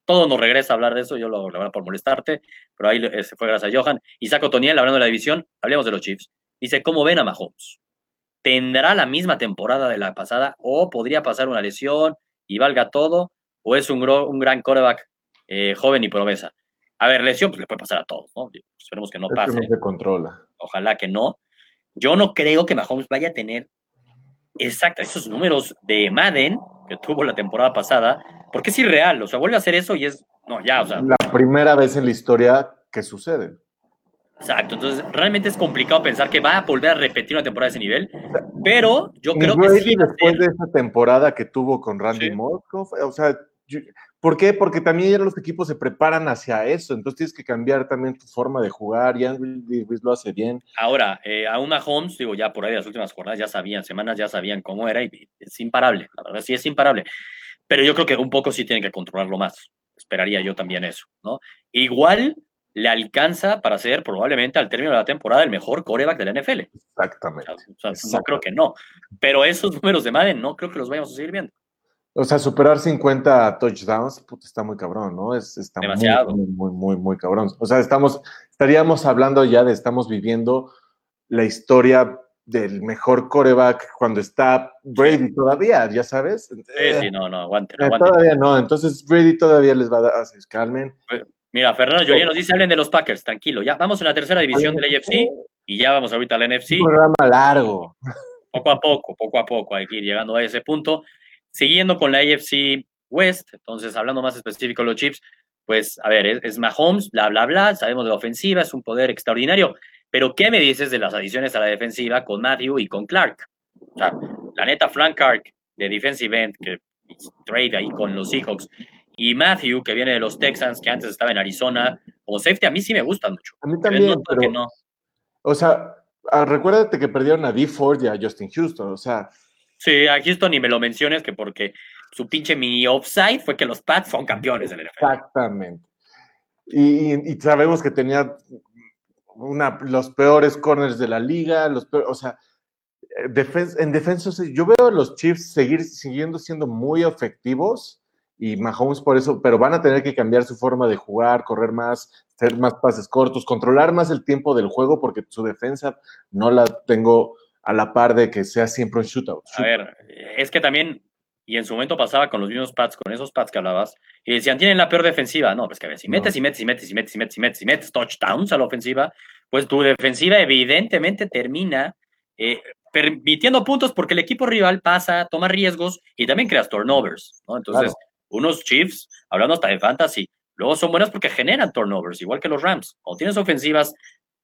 todo nos regresa a hablar de eso, yo lo, lo por molestarte, pero ahí se fue gracias a Johan. Isaac Otoniel, hablando de la división, hablemos de los Chiefs. Dice, ¿cómo ven a Mahomes? ¿Tendrá la misma temporada de la pasada o podría pasar una lesión y valga todo? ¿O es un, un gran coreback eh, joven y promesa? A ver, lesión pues le puede pasar a todos, ¿no? Esperemos que no pase. se controla. Ojalá que no. Yo no creo que Mahomes vaya a tener exacto esos números de Madden que tuvo la temporada pasada, porque es irreal, o sea, vuelve a hacer eso y es, no, ya, o sea. La primera vez en la historia que sucede. Exacto, entonces realmente es complicado pensar que va a volver a repetir una temporada de ese nivel, pero yo creo que sí. Después de esa temporada que tuvo con Randy Moss, o sea, ¿Por qué? Porque también ya los equipos se preparan hacia eso, entonces tienes que cambiar también tu forma de jugar, y Ruiz lo hace bien. Ahora, eh, a una Holmes, digo, ya por ahí las últimas jornadas ya sabían, semanas ya sabían cómo era y es imparable, la verdad sí es imparable, pero yo creo que un poco sí tienen que controlarlo más, esperaría yo también eso, ¿no? Igual le alcanza para ser probablemente al término de la temporada el mejor coreback de la NFL. Exactamente. O sea, no creo que no, pero esos números de Madden no creo que los vayamos a seguir viendo. O sea, superar 50 touchdowns, puta, está muy cabrón, ¿no? Es, está Demasiado. Muy, muy, muy, muy cabrón. O sea, estamos, estaríamos hablando ya de, estamos viviendo la historia del mejor coreback cuando está Brady todavía, ya sabes. Sí, sí, no, no, aguante, eh, Todavía no, entonces Brady todavía les va a dar, así, calmen. Mira, Fernando Joya nos dice, hablen de los Packers, tranquilo, ya vamos en la tercera división del AFC y ya vamos ahorita al NFC. Un programa largo. Poco a poco, poco a poco, hay que ir llegando a ese punto. Siguiendo con la AFC West, entonces hablando más específico de los Chips, pues a ver, es, Mahomes, bla, bla, bla, sabemos de la ofensiva, es un poder extraordinario, Pero, ¿qué me dices de las adiciones a la defensiva con Matthew y con Clark? O sea, la neta, Frank Clark de defensive end, que trade ahí con los Seahawks, y Matthew, que viene de los Texans, que antes estaba en Arizona, como safety, a mí sí me gusta mucho. A mí también, pero, no. O sea, ah, recuérdate que perdieron a D. Ford y a Justin Houston, o sea. Sí, a Houston ni me lo menciones, que porque su pinche mini offside fue que los Pats son campeones del NFL. Exactamente. Y, sabemos que tenía una, los peores corners de la liga, los o sea, eh, en defensa, yo veo a los Chiefs seguir siguiendo siendo muy efectivos y Mahomes por eso, pero van a tener que cambiar su forma de jugar, correr más, hacer más pases cortos, controlar más el tiempo del juego porque su defensa no la tengo a la par de que sea siempre un shootout. A ver, es que también y en su momento pasaba con los mismos pads, con esos pads que hablabas, y decían, tienen la peor defensiva. No, pues que a ver, si metes y metes y metes y metes y metes y metes y metes touchdowns a la ofensiva, pues tu defensiva evidentemente termina eh, permitiendo puntos porque el equipo rival pasa, toma riesgos y también creas turnovers, ¿no? Entonces, unos Chiefs, hablando hasta de fantasy, luego son buenas porque generan turnovers, igual que los Rams. Cuando tienes ofensivas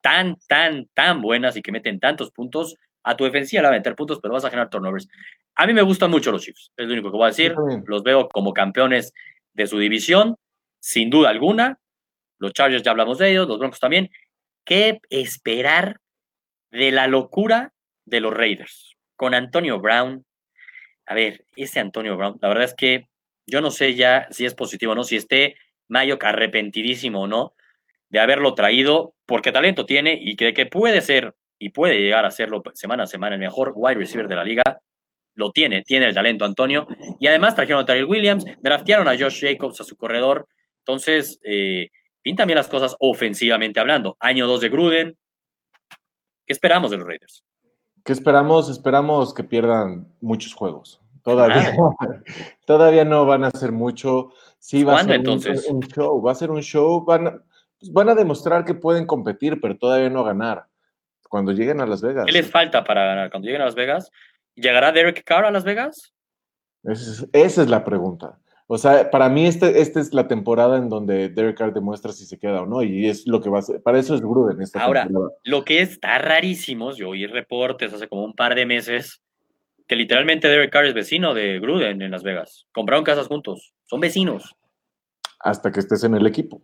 tan, tan, tan buenas y que meten tantos puntos, a tu defensiva la va a meter puntos, pero vas a generar turnovers. A mí me gustan mucho los Chiefs, es lo único que voy a decir. Los veo como campeones de su división, sin duda alguna. Los Chargers ya hablamos de ellos, los Broncos también. ¿Qué esperar de la locura de los Raiders? Con Antonio Brown. A ver, ese Antonio Brown, la verdad es que yo no sé ya si es positivo o no, si esté Mayo arrepentidísimo o no de haberlo traído, porque talento tiene y que, que puede ser y puede llegar a serlo semana a semana el mejor wide receiver de la liga lo tiene, tiene el talento Antonio. Y además trajeron a Tyrell Williams, draftearon a Josh Jacobs a su corredor. Entonces, eh, pintan bien las cosas ofensivamente hablando. Año 2 de Gruden. ¿Qué esperamos de los Raiders? ¿Qué esperamos? Esperamos que pierdan muchos juegos. Todavía, *laughs* todavía no van a hacer mucho. Sí, va a ser entonces? Un, show. Va a ser un show. Van, pues van a demostrar que pueden competir, pero todavía no ganar. Cuando lleguen a Las Vegas. ¿Qué les falta para ganar? Cuando lleguen a Las Vegas, ¿Llegará Derek Carr a Las Vegas? Esa es, la pregunta. O sea, para mí esta este es la temporada en donde Derek Carr demuestra si se queda o no, y es lo que va a ser. Para eso es Gruden esta Ahora, lo que está rarísimo, yo oí reportes hace como un par de meses, que literalmente Derek Carr es vecino de Gruden en Las Vegas. Compraron casas juntos, son vecinos. Hasta que estés en el equipo.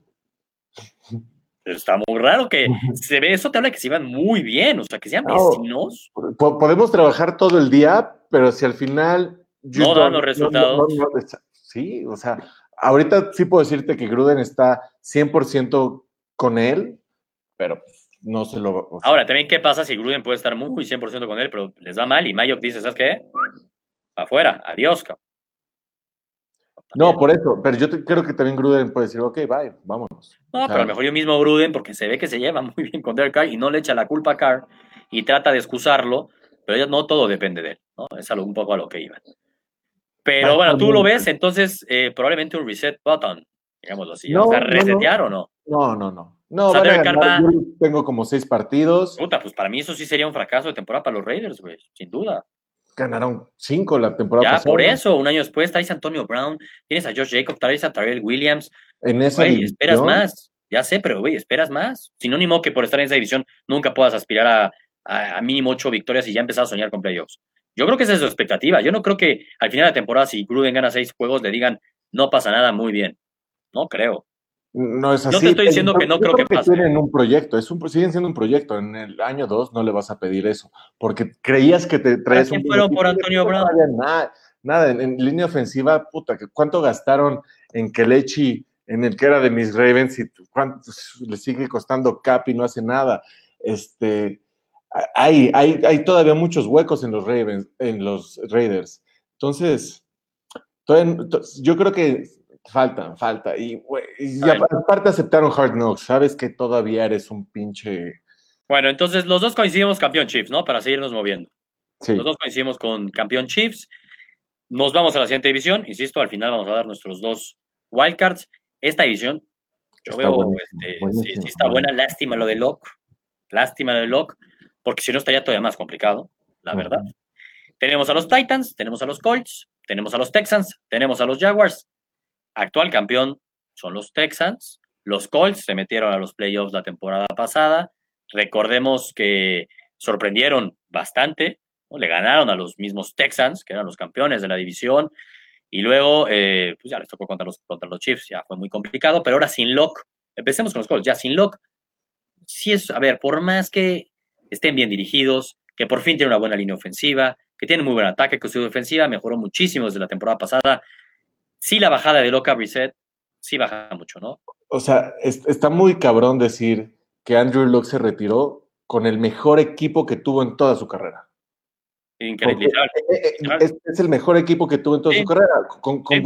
Está muy raro que se ve, eso te habla que se iban muy bien, o sea, que sean vecinos. podemos trabajar todo el día, pero si al final... No dan los resultados. sí, o sea, ahorita sí puedo decirte que Gruden está 100% con él, pero no se lo... Ahora, también, ¿qué pasa si Gruden puede estar muy 100% con él, pero les da mal y Mayok dice, ¿sabes qué? Afuera, adiós, cabrón. No, por eso, pero yo creo que también Gruden puede decir, ok, bye, vámonos. No, pero a lo mejor yo mismo Gruden, porque se ve que se lleva *laughs* muy bien con Derek Carr y no le echa la culpa a Carr y trata de excusarlo, pero no todo depende de él, ¿no? Es algo un poco a lo que iba. Pero bueno, tú lo ves, entonces eh, probablemente un reset button, digámoslo así. o sea, resetear o no. No, no, no. No, o sea, tengo como seis partidos. Puta, pues para mí eso sí sería un fracaso de temporada para los Raiders, güey, sin duda ganaron cinco la temporada ya, por eso, un año después traes a Antonio Brown, tienes a Josh Jacobs, traes a Tyrell Williams. En esa esperas más. Ya sé, pero güey, esperas más. Sinónimo que por estar en esa división nunca puedas aspirar a, a, mínimo ocho victorias y ya empezar a soñar con playoffs. Yo creo que esa es su expectativa. Yo no creo que al final de la temporada, si Gruden gana seis juegos, le digan no pasa nada muy bien. No creo. No es así. No te estoy diciendo que no creo que, pase. Tienen un proyecto, es un, siguen siendo un proyecto. En el año 2 no le vas a pedir eso, porque creías que te traes un. fueron por Antonio Brown? Nada, nada en, línea ofensiva, puta, ¿cuánto gastaron en Kelechi, en el que era de mis Ravens, y cuánto le sigue costando cap y no hace nada? Este, hay, hay, hay todavía muchos huecos en los Ravens, en los Raiders. Entonces, yo creo que Faltan, falta. Y, aparte aceptaron Hard Knocks. Sabes que todavía eres un pinche. Bueno, entonces los dos coincidimos campeón Chiefs, ¿no? Para seguirnos moviendo. Los dos coincidimos con campeón Chiefs. Nos vamos a la siguiente división. Insisto, al final vamos a dar nuestros dos wildcards. Esta división, yo veo, este, sí, está buena. Lástima lo de Locke. Lástima lo de Locke, porque si no estaría todavía más complicado, la verdad. Tenemos a los Titans, tenemos a los Colts, tenemos a los Texans, tenemos a los Jaguars, Actual campeón son los Texans. Los Colts se metieron a los playoffs la temporada pasada. Recordemos que sorprendieron bastante, le ganaron a los mismos Texans, que eran los campeones de la división, y luego eh, pues ya les tocó contra los, contra los Chiefs, ya fue muy complicado, pero ahora sin Lock, empecemos con los Colts, ya sin Lock, sí es, a ver, por más que estén bien dirigidos, que por fin tienen una buena línea ofensiva, que tienen muy buen ataque, que su defensiva mejoró muchísimo desde la temporada pasada, sí la bajada de Loca Reset, sí baja mucho, ¿no? O sea, está muy cabrón decir que Andrew Locke se retiró con el mejor equipo que tuvo en toda su carrera. Increíble. Eh, eh, eh, es, el mejor equipo que tuvo en toda su carrera. Con, con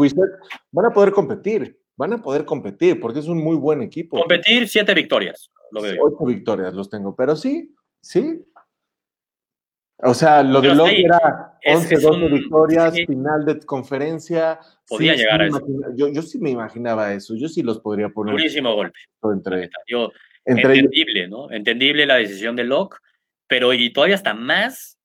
van a poder competir, van a poder competir porque es un muy buen equipo. Competir, siete victorias. Lo veo Ocho victorias los tengo, pero sí, sí. O sea, lo de Locke era 11, 12 victorias, final de conferencia. Podía llegar a eso. Yo, yo, sí me imaginaba eso, yo sí los podría poner. Durísimo golpe. Entre, yo, entendible, ¿no? Entendible la decisión de Locke, pero y todavía está más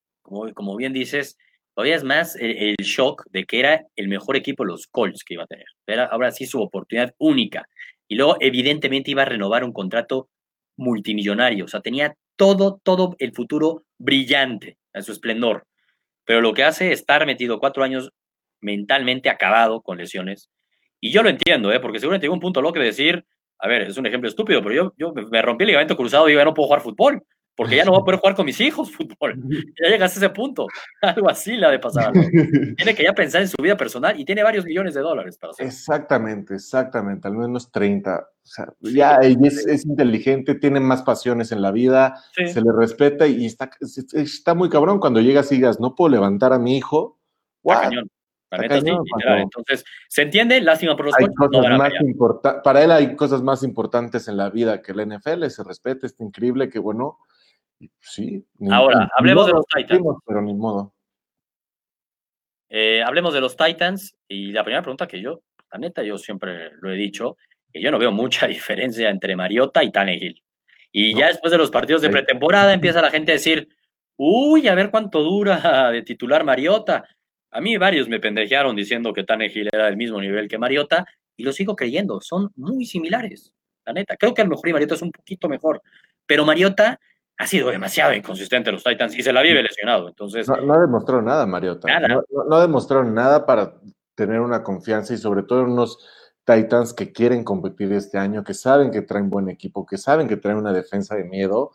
como, bien dices, todavía es más el, shock de que era el mejor equipo los Colts que iba a tener. Era ahora sí su oportunidad única. Y luego, evidentemente, iba a renovar un contrato multimillonario. O sea, tenía todo, todo el futuro brillante en su esplendor. Pero lo que hace es estar metido cuatro años mentalmente acabado con lesiones. Y yo lo entiendo, ¿eh? porque seguramente llegó un punto loco de decir, a ver, es un ejemplo estúpido, pero yo, yo me rompí el ligamento cruzado y ya no puedo jugar fútbol porque ya no voy a poder jugar con mis hijos *laughs* fútbol. Ya llegaste a ese punto. *laughs* Algo así la de pasar. *laughs* tiene que ya pensar en su vida personal y tiene varios millones de dólares para hacer. Exactamente, exactamente, al menos 30. O sea, ya es, inteligente, tiene más pasiones en la vida, se le respeta y está, está muy cabrón cuando llegas y digas, no puedo levantar a mi hijo. cañón. Entonces, ¿se entiende? Lástima por los Para él hay cosas más importantes en la vida que el NFL, se respeta, es increíble, que bueno, Sí. Ahora, hablemos de los Titans. Pero ni modo. Eh, hablemos de los Titans. Y la primera pregunta que yo, la neta, yo siempre lo he dicho, que yo no veo mucha *laughs* diferencia entre Mariota y Tannehill. Y ya después de los partidos de pretemporada empieza la gente a decir, uy, a ver cuánto dura de titular Mariota. A mí varios me pendejearon diciendo que Tannehill era del mismo nivel que Mariota y lo sigo creyendo, son muy similares, la neta. Creo que a lo mejor Mariota es un poquito mejor, pero Mariota ha sido demasiado inconsistente los Titans y se la vive lesionado. Entonces, no, demostró nada, Mariota. No, no, demostró nada para tener una confianza y sobre todo unos Titans que quieren competir este año, que saben que traen buen equipo, que saben que traen una defensa de miedo.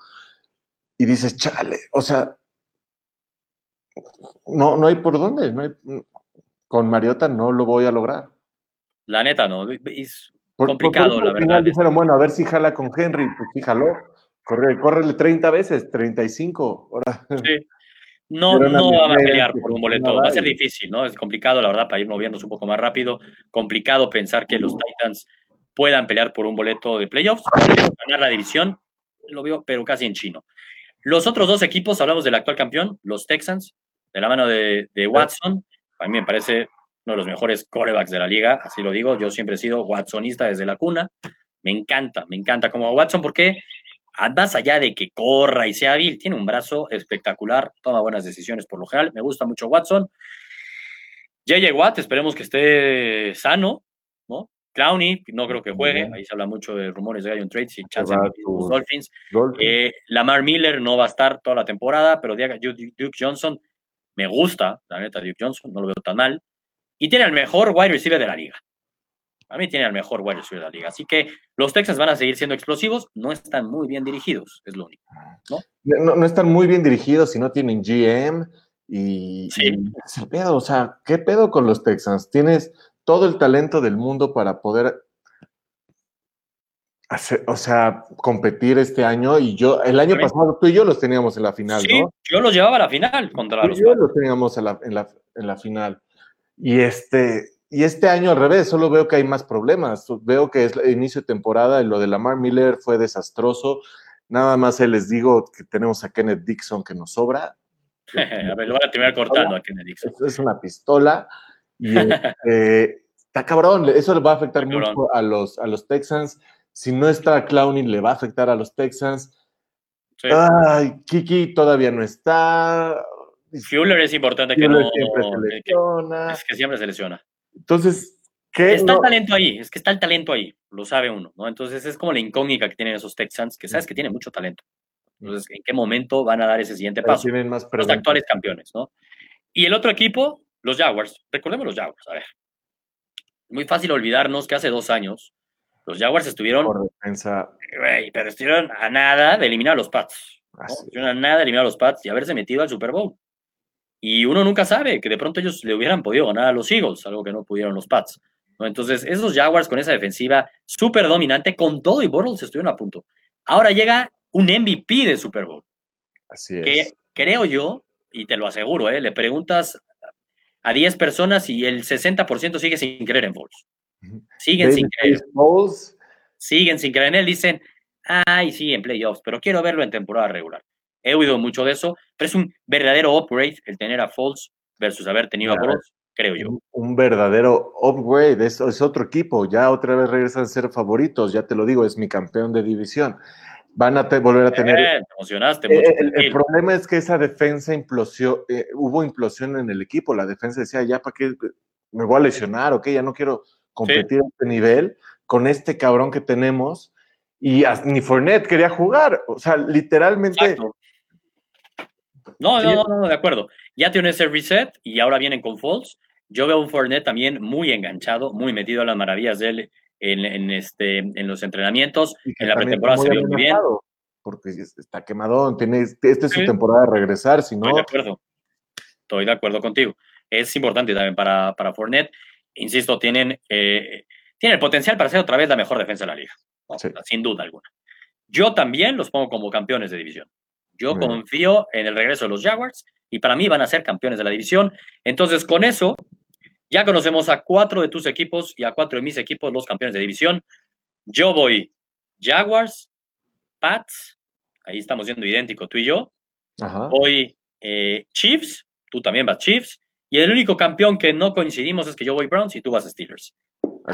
Y dices, chale, o sea, no, no hay por dónde. con Mariota no lo voy a lograr. La neta, no. Es complicado, la verdad. Dijeron, bueno, a ver si jala con Henry. Pues sí, Corre, córrele 30 veces, 35. Ahora. Sí. No, no va a pelear por un boleto. Va a ser difícil, ¿no? Es complicado, la verdad, para ir moviéndose un poco más rápido. Complicado pensar que los Titans puedan pelear por un boleto de playoffs, ganar la división, lo veo, pero casi en chino. Los otros dos equipos, hablamos del actual campeón, los Texans, de la mano de, de Watson. A mí me parece uno de los mejores corebacks de la liga, así lo digo. Yo siempre he sido Watsonista desde la cuna. Me encanta, me encanta como Watson porque más allá de que corra y sea hábil, tiene un brazo espectacular, toma buenas decisiones por lo general. Me gusta mucho Watson. JJ Watt, esperemos que esté sano, ¿no? Clowney, no creo que juegue, ahí se habla mucho de rumores de Giant Trades y chance de los Dolphins. Eh, Lamar Miller no va a estar toda la temporada, pero Duke Johnson me gusta, la neta, Duke Johnson, no lo veo tan mal. Y tiene el mejor wide receiver de la liga. A mí tiene el mejor wide receiver de la liga. Así que los Texans van a seguir siendo explosivos, no están muy bien dirigidos, es lo único. No, no, están muy bien dirigidos si no tienen GM y, sí. pedo. O sea, ¿qué pedo con los Texans? Tienes todo el talento del mundo para poder hacer, o sea, competir este año. Y yo, el año pasado, tú y yo los teníamos en la final, sí, Yo los llevaba a la final contra los. Yo los teníamos en la, en la, en la final. Y este, y este año al revés, solo veo que hay más problemas. Veo que es el inicio de temporada y lo de Lamar Miller fue desastroso. Nada más les digo que tenemos a Kenneth Dixon que nos sobra. *laughs* a ver, lo van a terminar cortando a Kenneth Dixon. Es, una pistola. Y *laughs* este, está cabrón. Eso le va a afectar mucho a los, a los Texans. Si no está Clowning, le va a afectar a los Texans. Ay, Kiki todavía no está. Fuller es importante que no. es que siempre se lesiona. Entonces, ¿qué? Está el talento ahí, es que está el talento ahí, lo sabe uno, ¿no? Entonces es como la incógnita que tienen esos Texans, que sabes que tienen mucho talento. Entonces, ¿en qué momento van a dar ese siguiente paso? Más los actuales campeones, ¿no? Y el otro equipo, los Jaguars. Recordemos los Jaguars, a ver. Muy fácil olvidarnos que hace dos años los Jaguars estuvieron. Por defensa. pero estuvieron a nada de eliminar a los Pats. Estuvieron a nada de eliminar a los Pats y haberse metido al Super Bowl. Y uno nunca sabe que de pronto ellos le hubieran podido ganar a los Eagles, algo que no pudieron los Pats. Entonces, esos Jaguars con esa defensiva súper dominante, con todo y Bortles estuvieron a punto. Ahora llega un MVP de Super Bowl. Así es. Que creo yo, y te lo aseguro, ¿eh? le preguntas a 10 personas y el 60% sigue sin creer en Foles. Siguen sin creer. Siguen sin creer en él. Dicen, ay, sí, en playoffs, pero quiero verlo en temporada regular. He oído mucho de eso, pero es un verdadero upgrade el tener a Foles versus haber tenido a Foles, creo yo. Un, verdadero upgrade, es, es, otro equipo, ya otra vez regresan a ser favoritos, ya te lo digo, es mi campeón de división. Van a volver a tener... Eh, emocionaste eh, el, problema es que esa defensa implosió, eh, hubo implosión en el equipo, la defensa decía, ya para qué me voy a lesionar, ok, ya no quiero competir a este nivel con este cabrón que tenemos. Y ni Fournette quería jugar, o sea, literalmente... No, no, no, no, de acuerdo. Ya tiene ese reset y ahora vienen con Falls. Yo veo a un Fournette también muy enganchado, muy metido a las maravillas de él en, este, en los entrenamientos. En la pretemporada se vio muy bien. Porque está quemado, tiene, esta es su temporada de regresar, si no. Estoy de acuerdo. Estoy de acuerdo contigo. Es importante también para, para Fournette. Insisto, tienen, eh, tienen el potencial para ser otra vez la mejor defensa de la liga. Sin duda alguna. Yo también los pongo como campeones de división. Yo confío en el regreso de los Jaguars y para mí van a ser campeones de la división. Entonces, con eso, ya conocemos a cuatro de tus equipos y a cuatro de mis equipos, los campeones de división. Yo voy Jaguars, Pats, ahí estamos siendo idénticos tú y yo. Voy eh, Chiefs, tú también vas Chiefs. Y el único campeón que no coincidimos es que yo voy Browns y tú vas Steelers.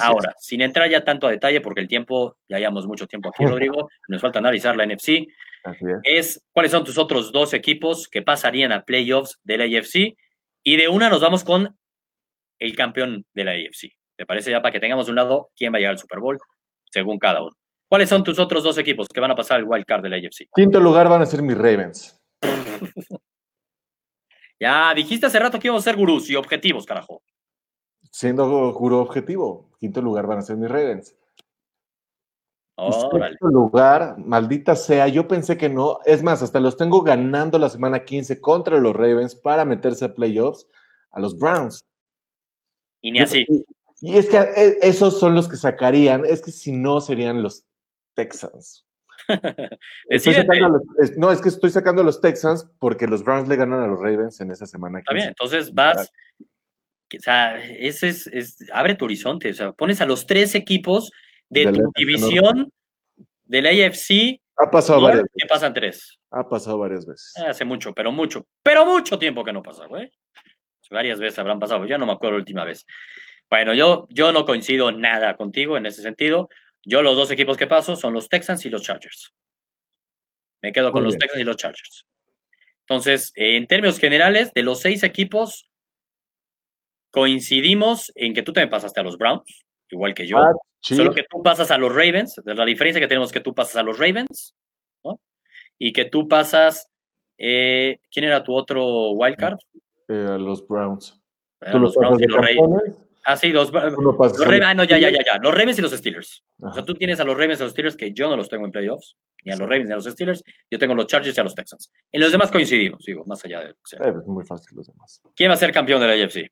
Ahora, sin entrar ya tanto a detalle, porque el tiempo, ya llevamos mucho tiempo aquí, *laughs* Rodrigo, nos falta analizar la NFC es. cuáles son tus otros dos equipos que pasarían a playoffs de la AFC y de una nos vamos con el campeón de la AFC. ¿Te parece ya para que tengamos un lado quién va a llegar al Super Bowl según cada uno? ¿Cuáles son tus otros dos equipos que van a pasar al wild card de la AFC? Quinto lugar van a ser mis Ravens. *laughs* ya dijiste hace rato que íbamos a ser gurús y objetivos, carajo. Siendo gurú objetivo, quinto lugar van a ser mis Ravens. Sexto lugar, maldita sea, yo pensé que no. Es más, hasta los tengo ganando la semana 15 contra los Ravens para meterse a playoffs a los Browns. Y ni así. Y, es que eh, esos son los que sacarían, es que si no serían los Texans. *laughs* no, es que estoy sacando a los Texans porque los Browns le ganan a los Ravens en esa semana. 15. Está bien, entonces vas. O sea, ese es, es, abre tu horizonte. O sea, pones a los tres equipos de, tu división del AFC. Ha pasado varias veces. pasan tres. Ha pasado varias veces. Eh, hace mucho, pero mucho, pero mucho tiempo que no pasa, güey. Varias veces habrán pasado, ya no me acuerdo la última vez. Bueno, yo, yo no coincido nada contigo en ese sentido. Yo los dos equipos que paso son los Texans y los Chargers. Me quedo con los Texans y los Chargers. Entonces, en términos generales, de los seis equipos, coincidimos en que tú también pasaste a los Browns, igual que yo. Ah, Solo que tú pasas a los Ravens, la diferencia que tenemos es que tú pasas a los Ravens, ¿no? Y que tú pasas, eh, ¿quién era tu otro wildcard? Eh, los Browns. ¿Tú los, Browns y los Ravens. Ah, sí, los, los Ravens, ah, no, ya, ya, ya, ya, los Ravens y los Steelers. O sea, tú tienes a los Ravens y a los Steelers que yo no los tengo en playoffs, ni a los Ravens ni a los Steelers, yo tengo los Chargers y a los Texans. En los demás coincidimos, digo, más allá de... Sea. muy fácil los demás. ¿Quién va a ser campeón de la AFC?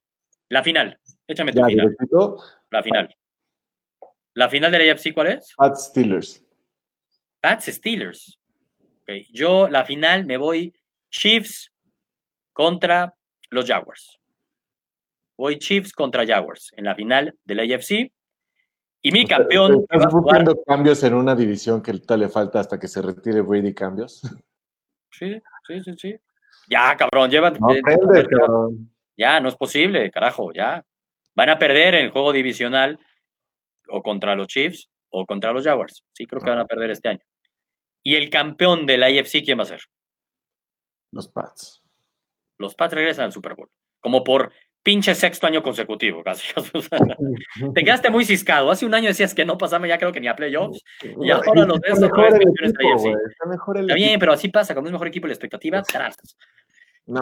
La final. Échame tu final. La final. ¿La final de la AFC cuál es? Pats Steelers. Pats Steelers. Okay. Yo, la final, me voy Chiefs contra los Jaguars. Voy Chiefs contra Jaguars en la final de la AFC. Y mi campeón. ¿Estás buscando cambios en una división que le falta hasta que se retire Brady cambios? Sí, sí, sí, sí. Ya, cabrón, llevan. No Ya, no es posible, carajo, ya. Van a perder en el juego divisional o contra los Chiefs o contra los Jaguars. Sí, creo que van a perder este año. ¿Y el campeón de la AFC quién va a ser? Los Pats. Los Pats regresan al Super Bowl. Como por pinche sexto año consecutivo, *laughs* casi. te quedaste muy ciscado. Hace un año decías que no pasame ya creo que ni a playoffs. Y ahora los ves el equipo, Está bien, pero así pasa. Cuando es mejor equipo, la expectativa,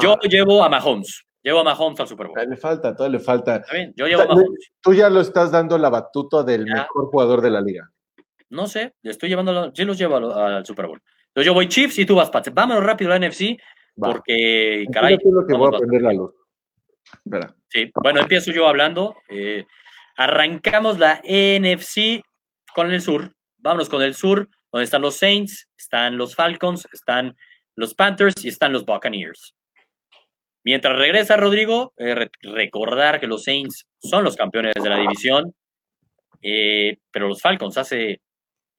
Yo llevo a Mahomes. Llevo a Mahomes al Super Bowl. le falta, todo le falta. Bien, yo llevo a Mahomes. Tú ya lo estás dando la batuta del mejor jugador de la liga. No sé, estoy llevando, yo los llevo al Super Bowl. Entonces yo voy Chiefs y tú vas Pats. Vámonos rápido a la NFC, porque, caray. lo que voy a aprender la luz. Sí, bueno, empiezo yo hablando. Eh, arrancamos la NFC con el sur. Vámonos con el sur, donde están los Saints, están los Falcons, están los Panthers y están los Buccaneers. Mientras regresa Rodrigo, eh, recordar que los Saints son los campeones de la división, eh, pero los Falcons hace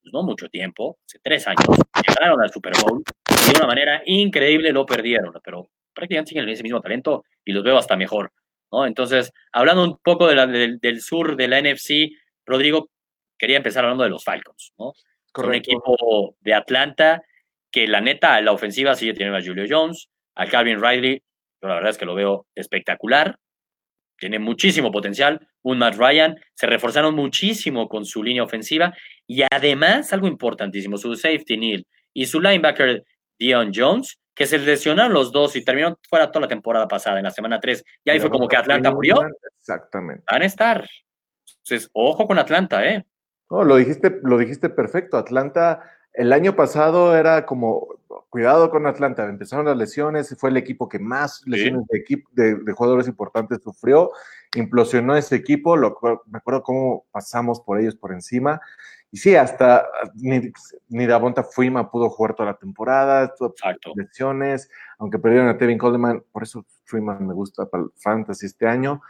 pues, no mucho tiempo, hace tres años, llegaron al Super Bowl y de una manera increíble lo perdieron, pero prácticamente siguen ese mismo talento y los veo hasta mejor. ¿no? Entonces, hablando un poco del sur de la NFC, Rodrigo, quería empezar hablando de los Falcons, ¿no? Un equipo de Atlanta que la neta, la ofensiva sigue teniendo a Julio Jones, a Calvin Riley, pero la verdad es que lo veo espectacular, tiene muchísimo potencial, un Matt Ryan, se reforzaron muchísimo con su línea ofensiva y además, algo importantísimo, su safety Neil y su linebacker Dion Jones que se lesionaron los dos y terminaron fuera toda la temporada pasada, en la semana 3. Y ahí fue como que Atlanta murió. Exactamente. Van a estar. Entonces, ojo con Atlanta, ¿eh? No, lo dijiste, lo dijiste perfecto. Atlanta, el año pasado era como, cuidado con Atlanta, empezaron las lesiones, fue el equipo que más lesiones de, equipo, de, jugadores importantes sufrió, implosionó ese equipo, lo, me acuerdo cómo pasamos por ellos por encima, y sí, hasta ni, ni Davonta Freeman pudo jugar toda la temporada, tuvo lesiones, aunque perdieron a Tevin Coleman, por eso Freeman me gusta para el fantasy este año.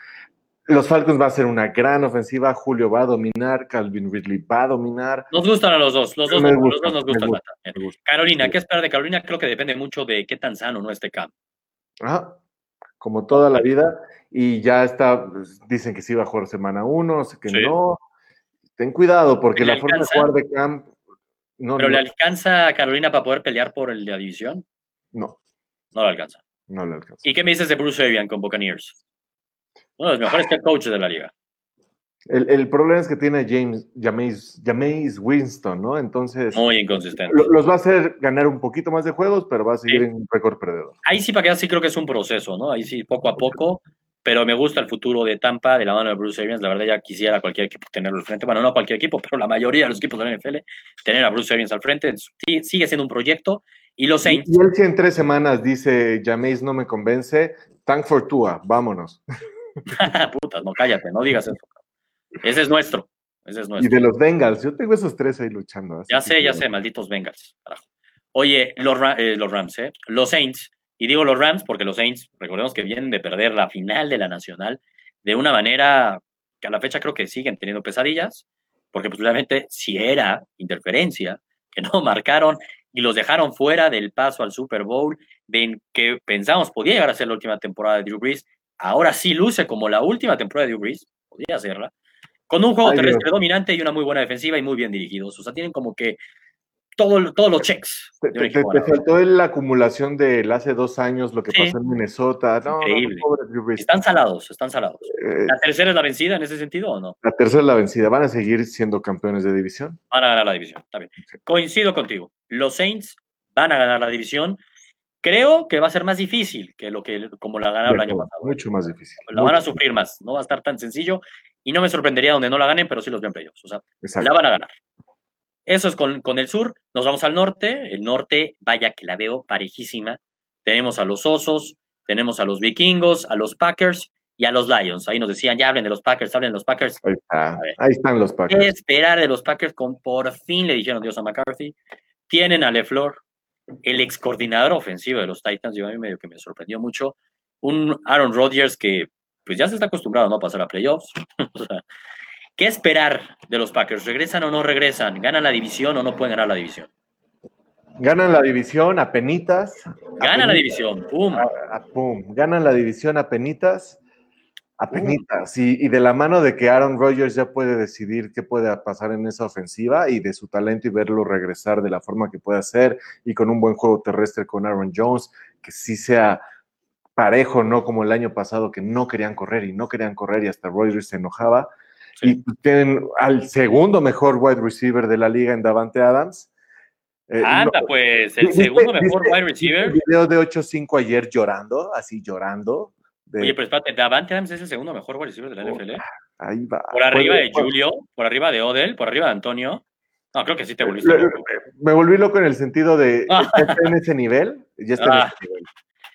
Los Falcons va a ser una gran ofensiva, Julio va a dominar, Calvin Ridley va a dominar. Nos gustan a los dos, los dos, nos gustan. Carolina, ¿qué esperar de Carolina? Creo que depende mucho de qué tan sano no esté Cam. Ajá, como toda la vida, y ya está, dicen que sí va a jugar semana uno, sé que no, Ten cuidado, porque la forma de jugar de Camp. No, ¿Pero le alcanza a Carolina para poder pelear por el de la división? No. No le alcanza. No le alcanza. ¿Y qué me dices de Bruce Arian con Buccaneers? Uno de los mejores coaches de la liga. El, problema es que tiene James, James, Winston, ¿no? Entonces. Muy inconsistente. los va a hacer ganar un poquito más de juegos, pero va a seguir en un récord perdedor. Ahí sí, para que sí creo que es un proceso, ¿no? Ahí sí, poco a poco pero me gusta el futuro de Tampa de la mano de Bruce Arians. La verdad, ya quisiera cualquier equipo tenerlo al frente. Bueno, no cualquier equipo, pero la mayoría de los equipos de la NFL, tener a Bruce Arians al frente. Sí, sigue siendo un proyecto. Y los Saints. Y, él, si en tres semanas dice, Jameis no me convence, thank for Tua, vámonos. *laughs* *laughs* Putas, no cállate, no digas eso. Ese es nuestro. Ese es nuestro. Y de los Bengals, yo tengo esos tres ahí luchando. Ya sé, ya sé, malditos Bengals. Oye, los, eh, los Rams, ¿eh? Los Saints y digo los Rams porque los Saints, recordemos que vienen de perder la final de la Nacional de una manera que a la fecha creo que siguen teniendo pesadillas, porque posiblemente si era interferencia, que no *laughs* marcaron y los dejaron fuera del paso al Super Bowl, ven que pensamos podía llegar a ser la última temporada de Drew Brees, ahora sí luce como la última temporada de Drew Brees, podría serla, con un juego terrestre dominante y una muy buena defensiva y muy bien dirigidos. O sea, tienen como que todos los checks. Te, faltó la acumulación del hace dos años, lo que pasó en Minnesota. Increíble. están salados, están salados. Eh, ¿La tercera es la vencida en ese sentido o no? La tercera es la vencida. ¿Van a seguir siendo campeones de división? Van a ganar la división, está bien. Coincido contigo. Los Saints van a ganar la división. Creo que va a ser más difícil que lo que como la ganaron el año pasado. Mucho más difícil. La van a sufrir más, no va a estar tan sencillo y no me sorprendería donde no la ganen, pero sí los veo en O sea, la van a ganar. Eso es con, el sur. Nos vamos al norte. El norte, vaya que la veo parejísima. Tenemos a los Osos, tenemos a los Vikingos, a los Packers y a los Lions. Ahí nos decían, ya hablen de los Packers, hablen de los Packers. Ahí, están los Packers. ¿Qué esperar de los Packers? Con, por fin le dijeron Dios a McCarthy. Tienen a LeFleur, el ex coordinador ofensivo de los Titans. Yo a mí medio que me sorprendió mucho. Un Aaron Rodgers que pues ya se está acostumbrado ¿no? a pasar a playoffs. *laughs* o sea, ¿Qué esperar de los Packers? ¿Regresan o no regresan? ¿Ganan la división o no pueden ganar la división? Ganan la división a penitas. Ganan la división, pum. pum. Ganan la división a penitas. A penitas. Y, de la mano de que Aaron Rodgers ya puede decidir qué puede pasar en esa ofensiva y de su talento y verlo regresar de la forma que puede hacer y con un buen juego terrestre con Aaron Jones, que sí sea parejo, no como el año pasado que no querían correr y no querían correr y hasta Rodgers se enojaba. Y tienen al segundo mejor wide receiver de la liga en Davante Adams. Eh, Anda, pues, el segundo mejor wide receiver. Un video de 8-5 ayer llorando, así llorando. Oye, pero espérate, Davante Adams es el segundo mejor wide receiver de la NFL. Ahí va. Por arriba de Julio, por arriba de Odell, por arriba de Antonio. No, creo que sí te volviste loco. Me volví loco en el sentido de, ah. está en ese nivel, ya está en ah. ese nivel.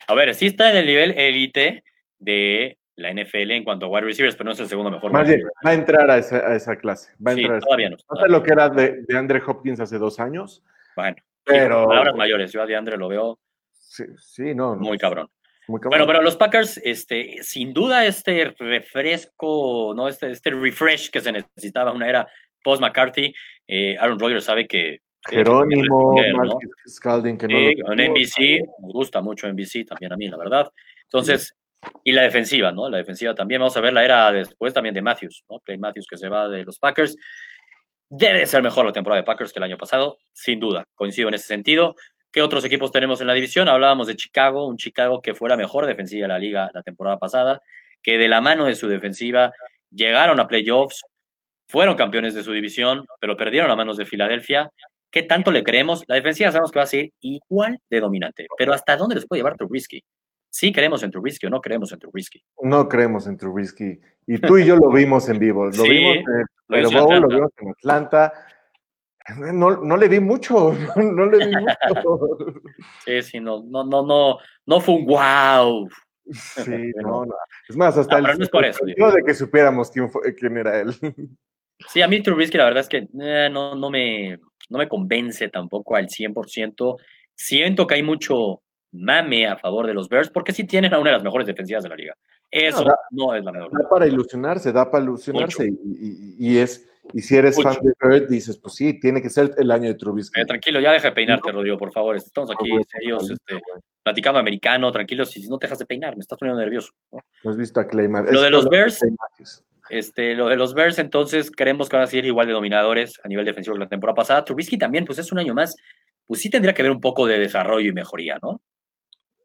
A ver, sí está en el nivel élite de la NFL en cuanto a wide receivers, pero no es el segundo mejor. Más bien, va a entrar a esa, clase. Va a entrar sí, todavía no. No sé lo que era de, de, Andre Hopkins hace dos años. Bueno, pero. palabras mayores, yo a de Andre lo veo. Sí, sí no. Muy cabrón. Bueno, pero los Packers, este, sin duda, este refresco, ¿no? Este, este refresh que se necesitaba, una era post-McCarthy. Eh, Aaron Rodgers sabe que Jerónimo, ¿no? Scalding, que no en NBC, me gusta mucho NBC también a mí, la verdad. Entonces, y la defensiva, ¿no? La defensiva también, vamos a ver la era después también de Matthews, ¿no? Clay Matthews que se va de los Packers. Debe ser mejor la temporada de Packers que el año pasado, sin duda, coincido en ese sentido. ¿Qué otros equipos tenemos en la división? Hablábamos de Chicago, un Chicago que fue la mejor defensiva de la liga la temporada pasada, que de la mano de su defensiva llegaron a playoffs, fueron campeones de su división, pero perdieron a manos de Filadelfia ¿Qué tanto le creemos? La defensiva sabemos que va a ser igual de dominante, pero ¿hasta dónde les puede llevar Trubisky? ¿Sí creemos en Trubisky o no creemos en Trubisky? No creemos en Trubisky. Y tú y yo lo vimos en vivo. Lo vimos en pero lo vimos en Atlanta. No, no, le vi mucho, *laughs* no, le vi mucho. Sí, sí, no, no, no, no, no fue un wow. Sí, no, no. Es más, hasta el, no es por eso, de que supiéramos quién, fue, quién era él. *laughs* Sí, a mí Trubisky la verdad es que eh, no, no, me, no me convence tampoco al 100%. Siento que hay mucho mame a favor de los Bears porque sí tienen a una de las mejores defensivas de la liga. Eso no, es la mejor. Da para ilusionarse, da para ilusionarse y, es y si eres fan de Bears dices, pues sí, tiene que ser el año de Trubisky. Eh, tranquilo, ya deja de peinarte, Rodrigo, por favor. Estamos aquí serios, este, platicando americano, tranquilo, si no te dejas de peinar, me estás poniendo nervioso. ¿no? has visto a Clayman. Lo de los Bears, este, lo de los Bears, entonces, creemos que van a seguir igual de dominadores a nivel defensivo que la temporada pasada. Trubisky también, pues es un año más, pues sí tendría que haber un poco de desarrollo y mejoría, ¿no?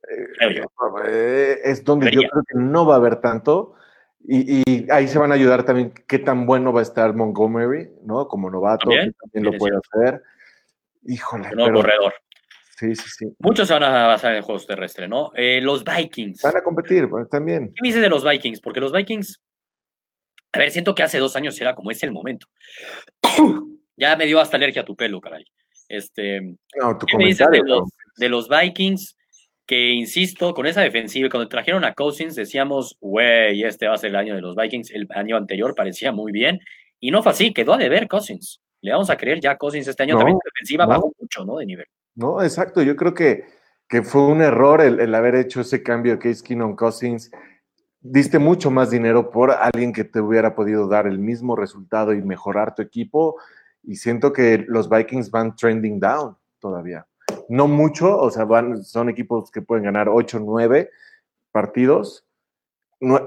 Eh, eh, es donde yo creo que no va a haber tanto. Y, ahí se van a ayudar también qué tan bueno va a estar Montgomery, ¿no? Como novato, también, lo puede hacer. Híjole. No, corredor. Sí, sí, sí. Muchos se van a basar en juegos terrestres, ¿no? Eh, los Vikings. Van a competir también. ¿Qué dices de los Vikings? Porque los Vikings a ver, siento que hace dos años era como es el momento. ya me dio hasta alergia a tu pelo, caray. Este, no, tu ¿qué me dices de los, Vikings? Que insisto, con esa defensiva, cuando trajeron a Cousins, decíamos, güey, este va a ser el año de los Vikings. El año anterior parecía muy bien. Y no fue así, quedó a deber Cousins. Le vamos a creer ya Cousins este año también la defensiva bajó mucho, ¿no? De nivel. No, exacto. Yo creo que, que fue un error el, el haber hecho ese cambio de Case Keenum Cousins diste mucho más dinero por alguien que te hubiera podido dar el mismo resultado y mejorar tu equipo. Y siento que los Vikings van trending down todavía. No mucho, o sea, van, son equipos que pueden ganar 8, 9 partidos,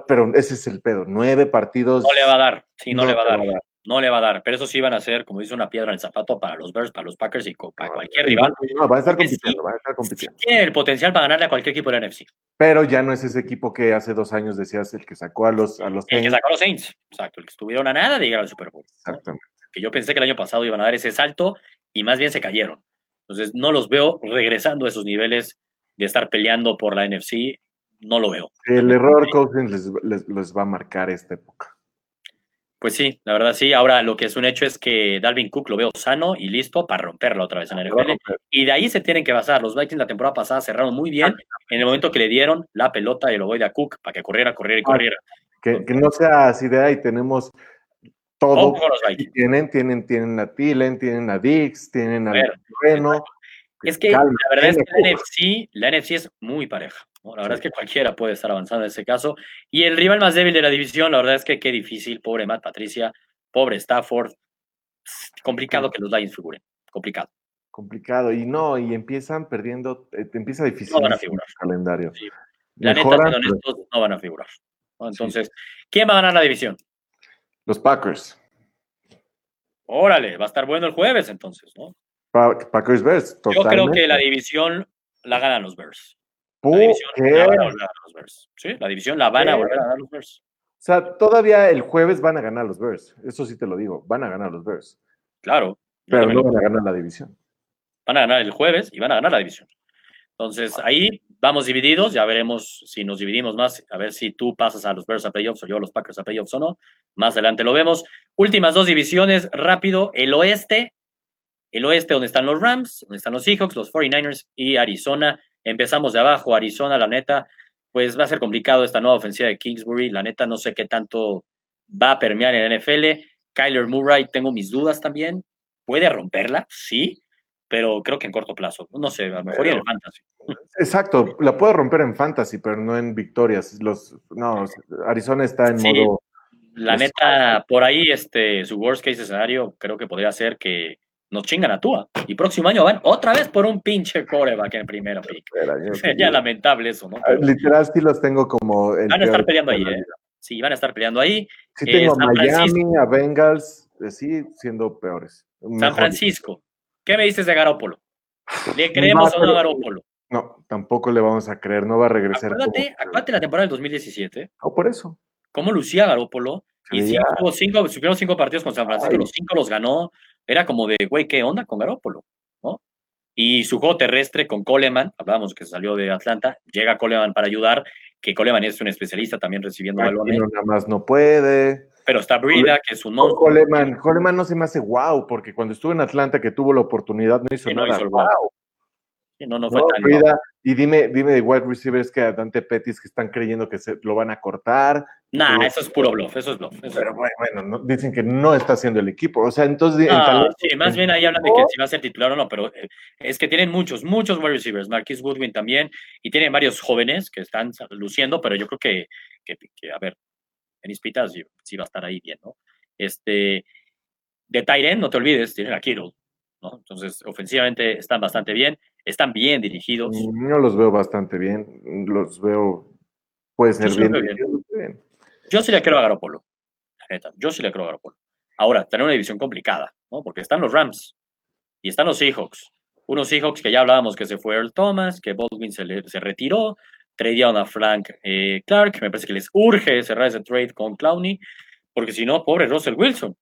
pero ese es el pedo, 9 partidos. No le va a dar, sí, no, le va a dar no le va a dar, pero eso sí van a ser, como dice, una piedra en el zapato para los Bears, para los Packers y para cualquier rival. No, van a estar compitiendo, van a estar compitiendo. Tiene el potencial para ganarle a cualquier equipo de la NFC. Pero ya no es ese equipo que hace dos años decías el que sacó a los, a los El que sacó a los Saints, exacto, el que estuvieron a nada de llegar al Super Bowl. Exactamente. Que yo pensé que el año pasado iban a dar ese salto y más bien se cayeron. Entonces no los veo regresando a esos niveles de estar peleando por la NFC, no lo veo. El error Cousins les, les va a marcar esta época. Pues sí, la verdad sí. Ahora lo que es un hecho es que Dalvin Cook lo veo sano y listo para romperlo otra vez en el NFL. Y de ahí se tienen que basar. Los Vikings la temporada pasada cerraron muy bien en el momento que le dieron la pelota y el ovoide a Cook para que corriera, corriera y corriera. Que, no sea así de ahí, tenemos todo. Tienen, tienen, tienen a Tillen, tienen a Dix, tienen a Bueno. Es que la verdad es que la NFC, la NFC es muy pareja. La verdad es que cualquiera puede estar avanzando en ese caso. Y el rival más débil de la división, la verdad es que qué difícil, pobre Matt Patricia, pobre Stafford. Complicado que los Lions figuren, complicado. Complicado, y no, y empiezan perdiendo, eh, empieza difícil no van a figurar. el calendario. La neta, no van a figurar. Entonces, ¿quién va a ganar la división? Los Packers. Órale, va a estar bueno el jueves entonces, ¿no? Packers Bears, Yo creo que la división la ganan los Bears. La división la van a volver a dar los Bears. Sí, la división la van a volver a dar los Bears. O sea, todavía el jueves van a ganar los Bears. Eso sí te lo digo. Van a ganar los Bears. Claro. Pero no van a ganar la división. Van a ganar el jueves y van a ganar la división. Entonces, ahí vamos divididos. Ya veremos si nos dividimos más. A ver si tú pasas a los Bears a playoffs o yo a los Packers a playoffs o no. Más adelante lo vemos. Últimas dos divisiones, rápido. El oeste. El oeste, donde están los Rams, donde están los Seahawks, los 49ers y Arizona. Empezamos de abajo. Arizona, la neta, pues va a ser complicado esta nueva ofensiva de Kingsbury. La neta, no sé qué tanto va a permear en la NFL. Kyler Murray, tengo mis dudas también. ¿Puede romperla? Sí, pero creo que en corto plazo. No sé, a lo mejor en fantasy. Exacto, la puede romper en fantasy, pero no en victorias. Los, no, Arizona está en modo. La neta, por ahí, este, su worst case escenario creo que podría ser que nos chingan a Tua. Y próximo año van otra vez por un pinche coreback en primera pick. Sería *laughs* lamentable eso, ¿no? Ah, literal sí los tengo como... van a estar peleando ahí, ¿eh? Sí, van a estar peleando ahí. Sí tengo a Miami, a Bengals, eh, sí, siendo peores. San Francisco. ¿Qué me dices de Garópolo? ¿Le *laughs* creemos no a Garópolo? No, tampoco le vamos a creer, no va a regresar. Acuérdate, acuérdate la temporada del 2017. O por eso. ¿Cómo lucía Garópolo? Y cinco, cinco, cinco, cinco partidos con San Francisco, los cinco los ganó era como de, güey, ¿qué onda con Garópolo? ¿No? Y su juego terrestre con Coleman, hablábamos que salió de Atlanta, llega Coleman para ayudar, que Coleman es un especialista también recibiendo balones. No, nada más no puede. Pero está Brida, que es un monstruo. Coleman, Coleman no se me hace wow, porque cuando estuvo en Atlanta que tuvo la oportunidad no hizo nada. wow. no, no fue tan. y dime, dime de wide receivers que a Dante Pettis que están creyendo que se lo van a cortar, Nah, eso es puro bluff, eso es bluff. pero bueno, dicen que no está haciendo el equipo. O sea, entonces. sí, más bien ahí hablan de que si va a ser titular o no, pero eh, es que tienen muchos, muchos wide receivers. Marquis Woodwin también, y tienen varios jóvenes que están luciendo, pero yo creo que, que, a ver, en Ispitas sí, va a estar ahí bien, ¿no? Este, de Tyren, no te olvides, tienen a Kittle, ¿no? Entonces, ofensivamente están bastante bien, están bien dirigidos. No los veo bastante bien, los veo, puede ser bien. bien. Yo sí le quiero a Garoppolo. neta, yo sí le quiero a Garoppolo. Ahora, tener una división complicada, ¿no? Porque están los Rams y están los Seahawks. Unos Seahawks que ya hablábamos que se fue Earl Thomas, que Baldwin se, le, se retiró, tradearon a Frank eh, Clark, me parece que les urge cerrar ese trade con Clowney, porque si no, pobre Russell Wilson.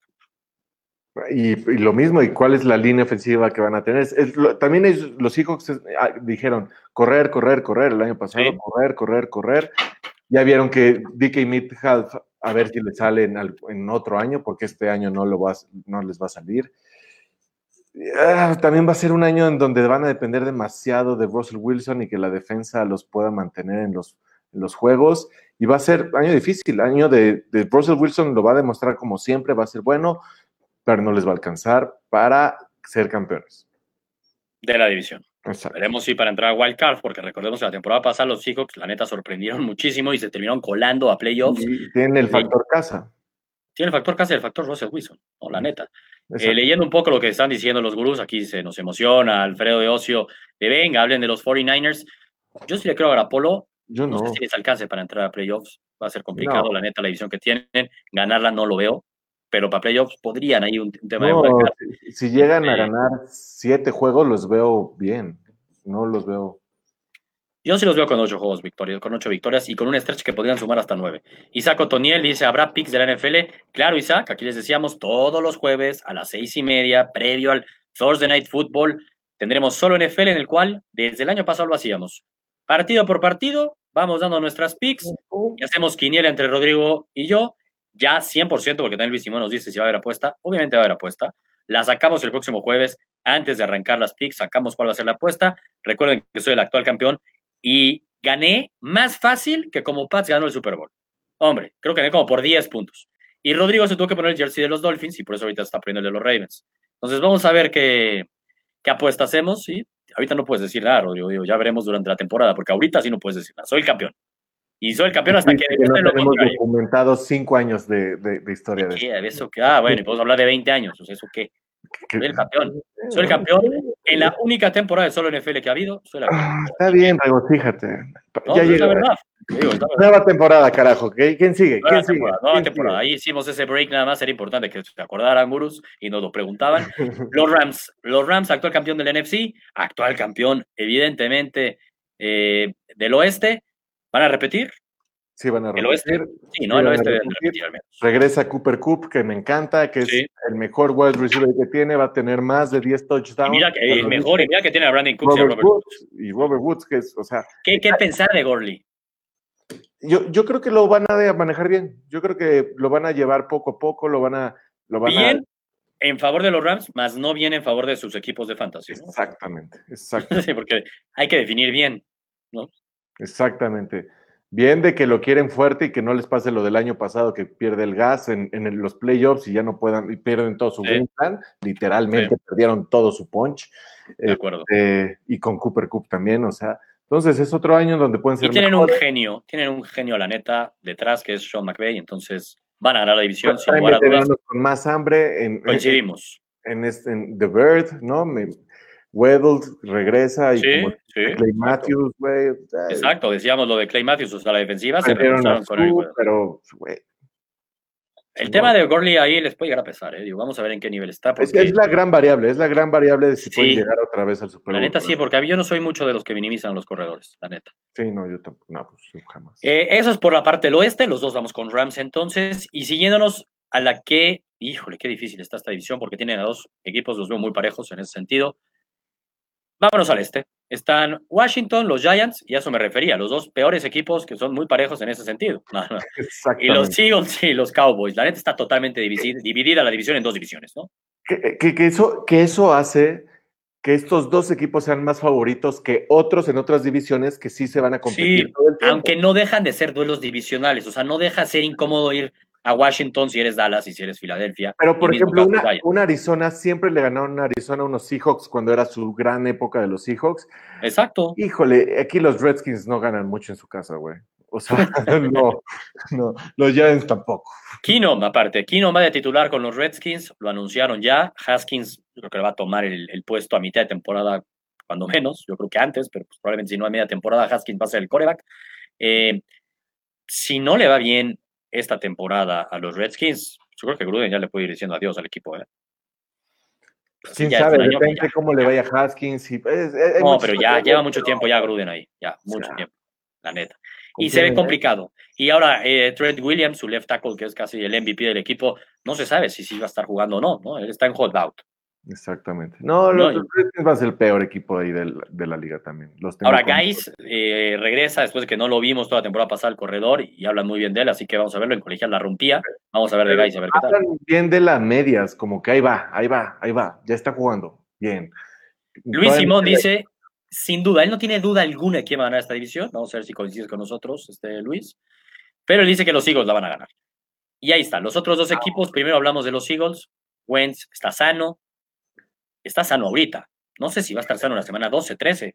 Y, lo mismo, ¿y cuál es la línea ofensiva que van a tener? también los Seahawks ah, dijeron correr, correr, correr el año pasado, correr, correr, correr. Ya vieron que DK Metcalf, a ver si le sale en, otro año, porque este año no, lo va, no les va a salir. Ah, también va a ser un año en donde van a depender demasiado de Russell Wilson y que la defensa los pueda mantener en los, los juegos. Y va a ser año difícil, año de, de, Russell Wilson lo va a demostrar como siempre, va a ser bueno, pero no les va a alcanzar para ser campeones. De la división. Veremos si para entrar a Wild Card, porque recordemos que la temporada pasada los Seahawks, la neta, sorprendieron muchísimo y se terminaron colando a playoffs. tiene el factor casa. Tiene el factor casa y el factor Russell Wilson, no, la neta. Eh, leyendo un poco lo que están diciendo los gurús, aquí se nos emociona Alfredo de Ocio, de venga, hablen de los 49ers. Yo sí le creo a Garapolo. Yo no. no sé si les alcance para entrar a playoffs. Va a ser complicado, la neta, la división que tienen. Ganarla no lo veo pero para playoffs podrían ahí un, tema de Si, llegan a ganar siete juegos, los veo bien. No los veo. Yo sí los veo con ocho juegos victorias, con ocho victorias y con un stretch que podrían sumar hasta nueve. Isaac Otoniel dice: ¿Habrá picks de la NFL? Claro, Isaac, aquí les decíamos todos los jueves a las seis y media, previo al Thursday Night Football, tendremos solo NFL en el cual desde el año pasado lo hacíamos. Partido por partido, vamos dando nuestras picks y hacemos quiniela entre Rodrigo y yo ya 100%, porque también Luis Simón nos dice si va a haber apuesta, obviamente va a haber apuesta. La sacamos el próximo jueves, antes de arrancar las picks, sacamos cuál va a ser la apuesta. Recuerden que soy el actual campeón y gané más fácil que como Pats ganó el Super Bowl. Hombre, creo que gané como por 10 puntos. Y Rodrigo se tuvo que poner el jersey de los Dolphins y por eso ahorita está poniendo el de los Ravens. Entonces vamos a ver qué, qué apuesta hacemos. ¿sí? Ahorita no puedes decir nada, Rodrigo. ya veremos durante la temporada, porque ahorita sí no puedes decir nada. Soy el campeón. Y soy el campeón hasta que... no tenemos documentado cinco años de, de, historia de eso. eso que, ah, bueno, podemos hablar de 20 años, o sea, ¿eso qué? Soy el campeón. Soy el campeón en la única temporada de solo NFL que ha habido. Soy ah, está bien, regocíjate. ya llegó. La verdad. Nueva temporada, carajo. ¿Quién sigue? Nueva ¿Quién temporada, sigue? Nueva temporada. Ahí hicimos ese break nada más. Era importante que se acordaran, Gurus, y nos lo preguntaban. Los Rams, los Rams, actual campeón del NFC, actual campeón, evidentemente, Eh, del oeste, ¿van a repetir? Sí, van a repetir. ¿El oeste? Sí, no, el oeste. Regresa Cooper Cup, que me encanta, que es el mejor wide receiver que tiene, va a tener más de 10 touchdowns. mira que el mejor, y mira que tiene a Brandon Cooks y a Robert Woods. Y Robert Woods, que es, o sea... ¿Qué, qué pensar de Gorley? Yo, yo creo que lo van a manejar bien. Yo creo que lo van a llevar poco a poco, lo van a... Lo van bien, en favor de los Rams, más no bien en favor de sus equipos de fantasy. Exactamente, *laughs* exactamente. sí, porque hay que definir bien, ¿no? Exactamente. Bien de que lo quieren fuerte y que no les pase lo del año pasado, que pierde el gas en, los playoffs y ya no puedan, y pierden todo su game plan. Literalmente perdieron todo su punch. De acuerdo. Este, y con Cooper Cup también, o sea, entonces es otro año donde pueden ser. Y tienen un genio, tienen un genio, la neta, detrás, que es Sean McVay, entonces van a ganar la división sin lugar a dudas. Con más hambre. En, Coincidimos. En, este, en The Bird, ¿no? Me, Weddle regresa y como Clay Matthews, güey. Exacto, decíamos lo de Clay Matthews, o sea, la defensiva se reforzaron con él. Pero, güey. El tema de Gorley ahí les puede llegar a pesar, ¿eh? Digo, vamos a ver en qué nivel está. Es, la gran variable, es la gran variable de si puede llegar otra vez al Super Bowl. La neta sí, porque yo no soy mucho de los que minimizan los corredores, la neta. Sí, no, yo tampoco, no, pues jamás. Eh, eso es por la parte del oeste, los dos vamos con Rams entonces, y siguiéndonos a la que, híjole, qué difícil está esta división, porque tienen a dos equipos, los veo muy parejos en ese sentido. Vámonos al este. Están Washington, los Giants, y a eso me refería, los dos peores equipos que son muy parejos en ese sentido. *laughs* Y los Eagles y los Cowboys. La neta está totalmente dividida, la división en dos divisiones, ¿no? Que, eso, que eso hace que estos dos equipos sean más favoritos que otros en otras divisiones que sí se van a competir. Sí, aunque no dejan de ser duelos divisionales, o sea, no deja ser incómodo ir a Washington si eres Dallas y si eres Filadelfia. Pero, por ejemplo, una, Arizona, siempre le ganaron a Arizona a unos Seahawks cuando era su gran época de los Seahawks. Exacto. Híjole, aquí los Redskins no ganan mucho en su casa, güey. O sea, *laughs* no, no, los Giants tampoco. Keenum, aparte, Keenum va de titular con los Redskins, lo anunciaron ya. Haskins creo que le va a tomar el, puesto a mitad de temporada, cuando menos, yo creo que antes, pero pues probablemente si no a media temporada, Haskins va a ser el coreback. Eh, si no le va bien esta temporada a los Redskins, yo creo que Gruden ya le puede ir diciendo adiós al equipo. ¿eh? Pues Quién sabe, depende cómo le vaya a Haskins. no, pero ya lleva mucho tiempo ya Gruden ahí, ya, mucho tiempo, la neta. Y se ve complicado. Y ahora eh, Trent Williams, su left tackle, que es casi el MVP del equipo, no se sabe si sí va a estar jugando o no, ¿no? Él está en holdout. Exactamente. No, los, Redskins va a ser el peor equipo ahí de la liga también. Ahora, Guys eh, regresa después de que no lo vimos toda la temporada pasada al corredor y hablan muy bien de él, así que vamos a verlo. En colegial la rompía. Vamos a ver de Guys, a ver qué tal. bien de las medias, como que ahí va, ahí va, ahí va. Ya está jugando. Bien. Luis Simón dice: sin duda, él no tiene duda alguna de quién va a ganar esta división. Vamos a ver si coincides con nosotros, este Luis. Pero él dice que los Eagles la van a ganar. Y ahí está. Los otros dos equipos, primero hablamos de los Eagles. Wentz está sano, está sano ahorita. No sé si va a estar sano la semana 12, 13,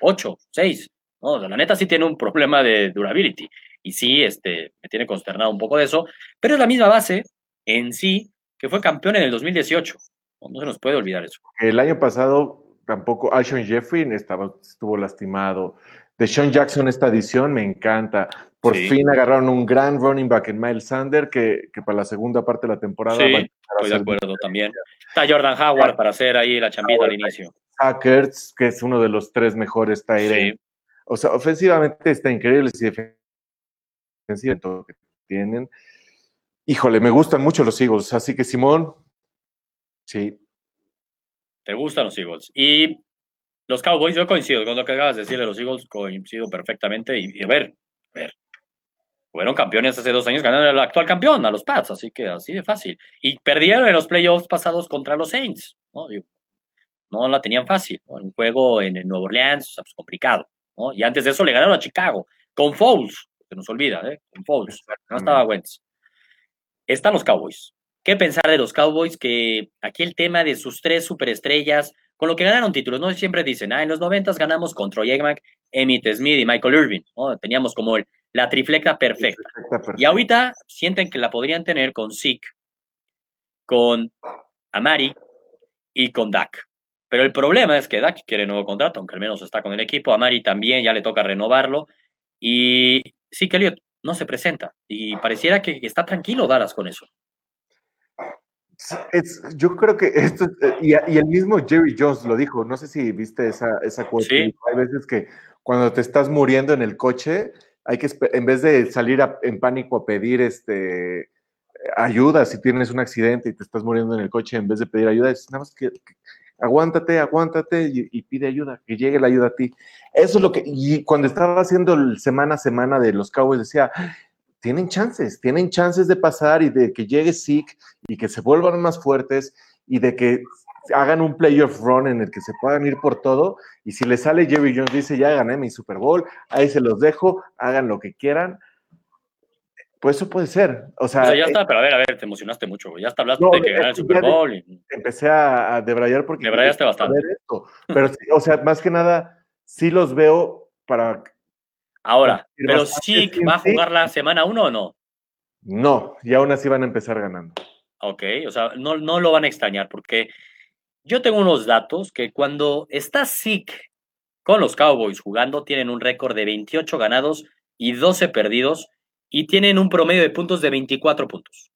8, 6. No, la neta sí tiene un problema de durability. Y sí, este, me tiene consternado un poco de eso. Pero es la misma base en sí que fue campeón en el 2018. No se nos puede olvidar eso. El año pasado tampoco Alshon Jeffrey estaba, estuvo lastimado. De Sean Jackson esta edición me encanta. Por fin agarraron un gran running back en Miles Sander que, que para la segunda parte de la temporada. Sí, estoy de acuerdo también. Está Jordan Howard para hacer ahí la chambita al inicio. Hackers, que es uno de los tres mejores Tyrell. O sea, ofensivamente está increíble y defensivamente todo lo que tienen. Híjole, me gustan mucho los Eagles, así que Simón, sí. ¿Te gustan los Eagles? Y los Cowboys, yo coincido con lo que acabas de decir de los Eagles, coincido perfectamente. Y, a ver, a ver, fueron campeones hace dos años, ganaron al actual campeón, a los Pats, así que así de fácil. Y perdieron en los playoffs pasados contra los Saints, ¿no? no la tenían fácil, un juego en el Nuevo Orleans, o sea, pues complicado, ¿no? Y antes de eso le ganaron a Chicago, con Foles, se nos olvida, ¿eh? Con Foles, no estaba Wentz. Están los Cowboys. ¿Qué pensar de los Cowboys? Que aquí el tema de sus tres superestrellas, con lo que ganaron títulos, ¿no? Siempre dicen, ah, en los noventas ganamos contra Troy Emmett Smith y Michael Irving, ¿no? Teníamos como el, la triflecta perfecta. Y ahorita sienten que la podrían tener con Zeke, con Amari y con Dak. Pero el problema es que Dak quiere nuevo contrato, aunque al menos está con el equipo. Amari también ya le toca renovarlo. Y sí, que Elliot no se presenta. Y pareciera que está tranquilo Dallas con eso. yo creo que esto, eh, y, el mismo Jerry Jones lo dijo, no sé si viste esa, esa cuestión. Hay veces que cuando te estás muriendo en el coche, hay que, en vez de salir en pánico a pedir este, ayuda si tienes un accidente y te estás muriendo en el coche, en vez de pedir ayuda, es nada más que, aguántate, aguántate y, pide ayuda, que llegue la ayuda a ti. Eso es lo que, y cuando estaba haciendo el semana a semana de los Cowboys, decía, tienen chances, tienen chances de pasar y de que llegue Zeke y que se vuelvan más fuertes y de que hagan un playoff run en el que se puedan ir por todo. Y si le sale Jerry Jones, dice, ya gané mi Super Bowl, ahí se los dejo, hagan lo que quieran. Pues eso puede ser. O sea, ya está, pero a ver, a ver, te emocionaste mucho, Ya está hablando de que ganar el Super Bowl. Empecé a, debrayar porque. Debrayaste bastante. Pero, o sea, más que nada, sí los veo para. Ahora, ¿pero sí va a jugar la semana uno o no? No, y aún así van a empezar ganando. Ok, o sea, no, no lo van a extrañar porque yo tengo unos datos que cuando está Sick con los Cowboys jugando, tienen un récord de 28 ganados y 12 perdidos y tienen un promedio de puntos de 24 puntos.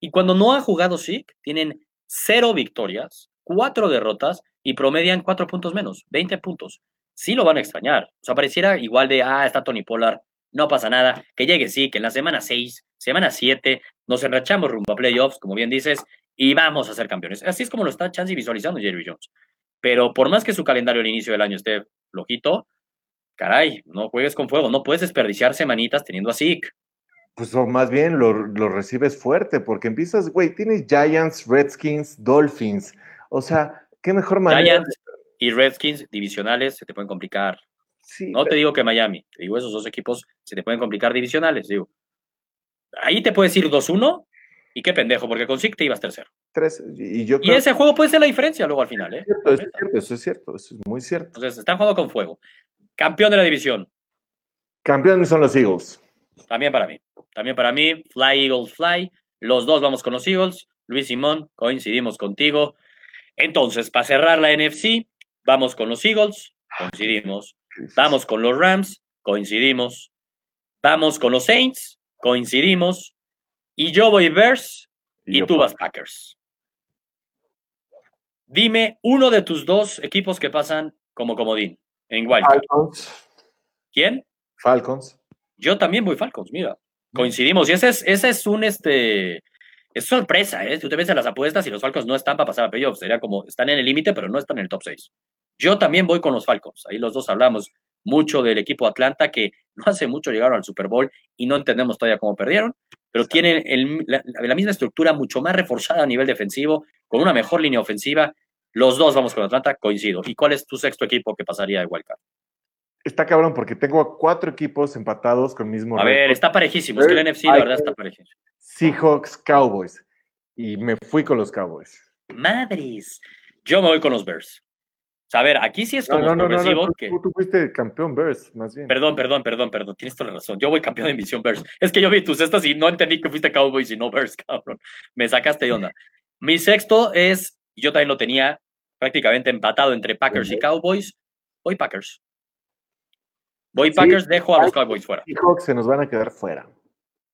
Y cuando no ha jugado Sick, tienen 0 victorias, 4 derrotas y promedian 4 puntos menos, 20 puntos. Sí lo van a extrañar. O sea, pareciera igual de, ah, está Tony Pollard, no pasa nada, que llegue que en la semana 6, semana 7, nos enrachamos rumbo a playoffs, como bien dices, y vamos a ser campeones. Así es como lo está Chansey visualizando Jerry Jones. Pero por más que su calendario al inicio del año esté flojito, caray, no juegues con fuego, no puedes desperdiciar semanitas teniendo a Zeke. Pues o más bien lo, recibes fuerte, porque empiezas, güey, tienes Giants, Redskins, Dolphins. O sea, qué mejor manera. Giants y Redskins divisionales se te pueden complicar. no te digo que Miami, te digo esos dos equipos se te pueden complicar divisionales, digo. Ahí te puedes ir 2-1 y qué pendejo, porque con SIC te ibas tercero. Tres, y, yo y ese juego puede ser la diferencia luego al final, ¿eh? Es cierto, eso es cierto, eso es muy cierto. Entonces, están jugando con fuego. Campeón de la división. Campeones son los Eagles. También para mí. También para mí, Fly Eagles Fly. Los dos vamos con los Eagles. Luis Simón, coincidimos contigo. Entonces, para cerrar la NFC, vamos con los Eagles, coincidimos. Vamos con los Rams, coincidimos. Vamos con los Saints, coincidimos. Y yo voy Bears y, tú vas Packers. Dime uno de tus dos equipos que pasan como comodín en Wildcard. Falcons. ¿Quién? Falcons. Yo también voy Falcons, mira. Coincidimos. Y ese es, ese es un este. Es sorpresa, ¿eh? Tú te ves las apuestas y los Falcons no están para pasar a playoffs. Sería como, están en el límite, pero no están en el top 6. Yo también voy con los Falcons. Ahí los dos hablamos mucho del equipo Atlanta, que no hace mucho llegaron al Super Bowl y no entendemos todavía cómo perdieron, pero tienen la, misma estructura mucho más reforzada a nivel defensivo, con una mejor línea ofensiva. Los dos vamos con Atlanta, coincido. ¿Y cuál es tu sexto equipo que pasaría de Wildcard? Está cabrón porque tengo cuatro equipos empatados con mismo. A ver, está parejísimo. Es que el NFC, la verdad, está parejísimo. Seahawks, Cowboys. Y me fui con los Cowboys. Madres. Yo me voy con los Bears. A ver, aquí sí es como no, no, progresivo. que... tú, fuiste campeón Bears, más bien. Perdón, perdón, perdón, perdón. Tienes toda la razón. Yo voy campeón de división Bears. Es que yo vi tus cestas y no entendí que fuiste Cowboys y no Bears, *laughs* cabrón. Me sacaste de onda. Mi sexto es, yo también lo tenía prácticamente empatado entre Packers y Cowboys. Voy Packers. Voy Packers, dejo a los Cowboys fuera. Seahawks se nos van a quedar fuera.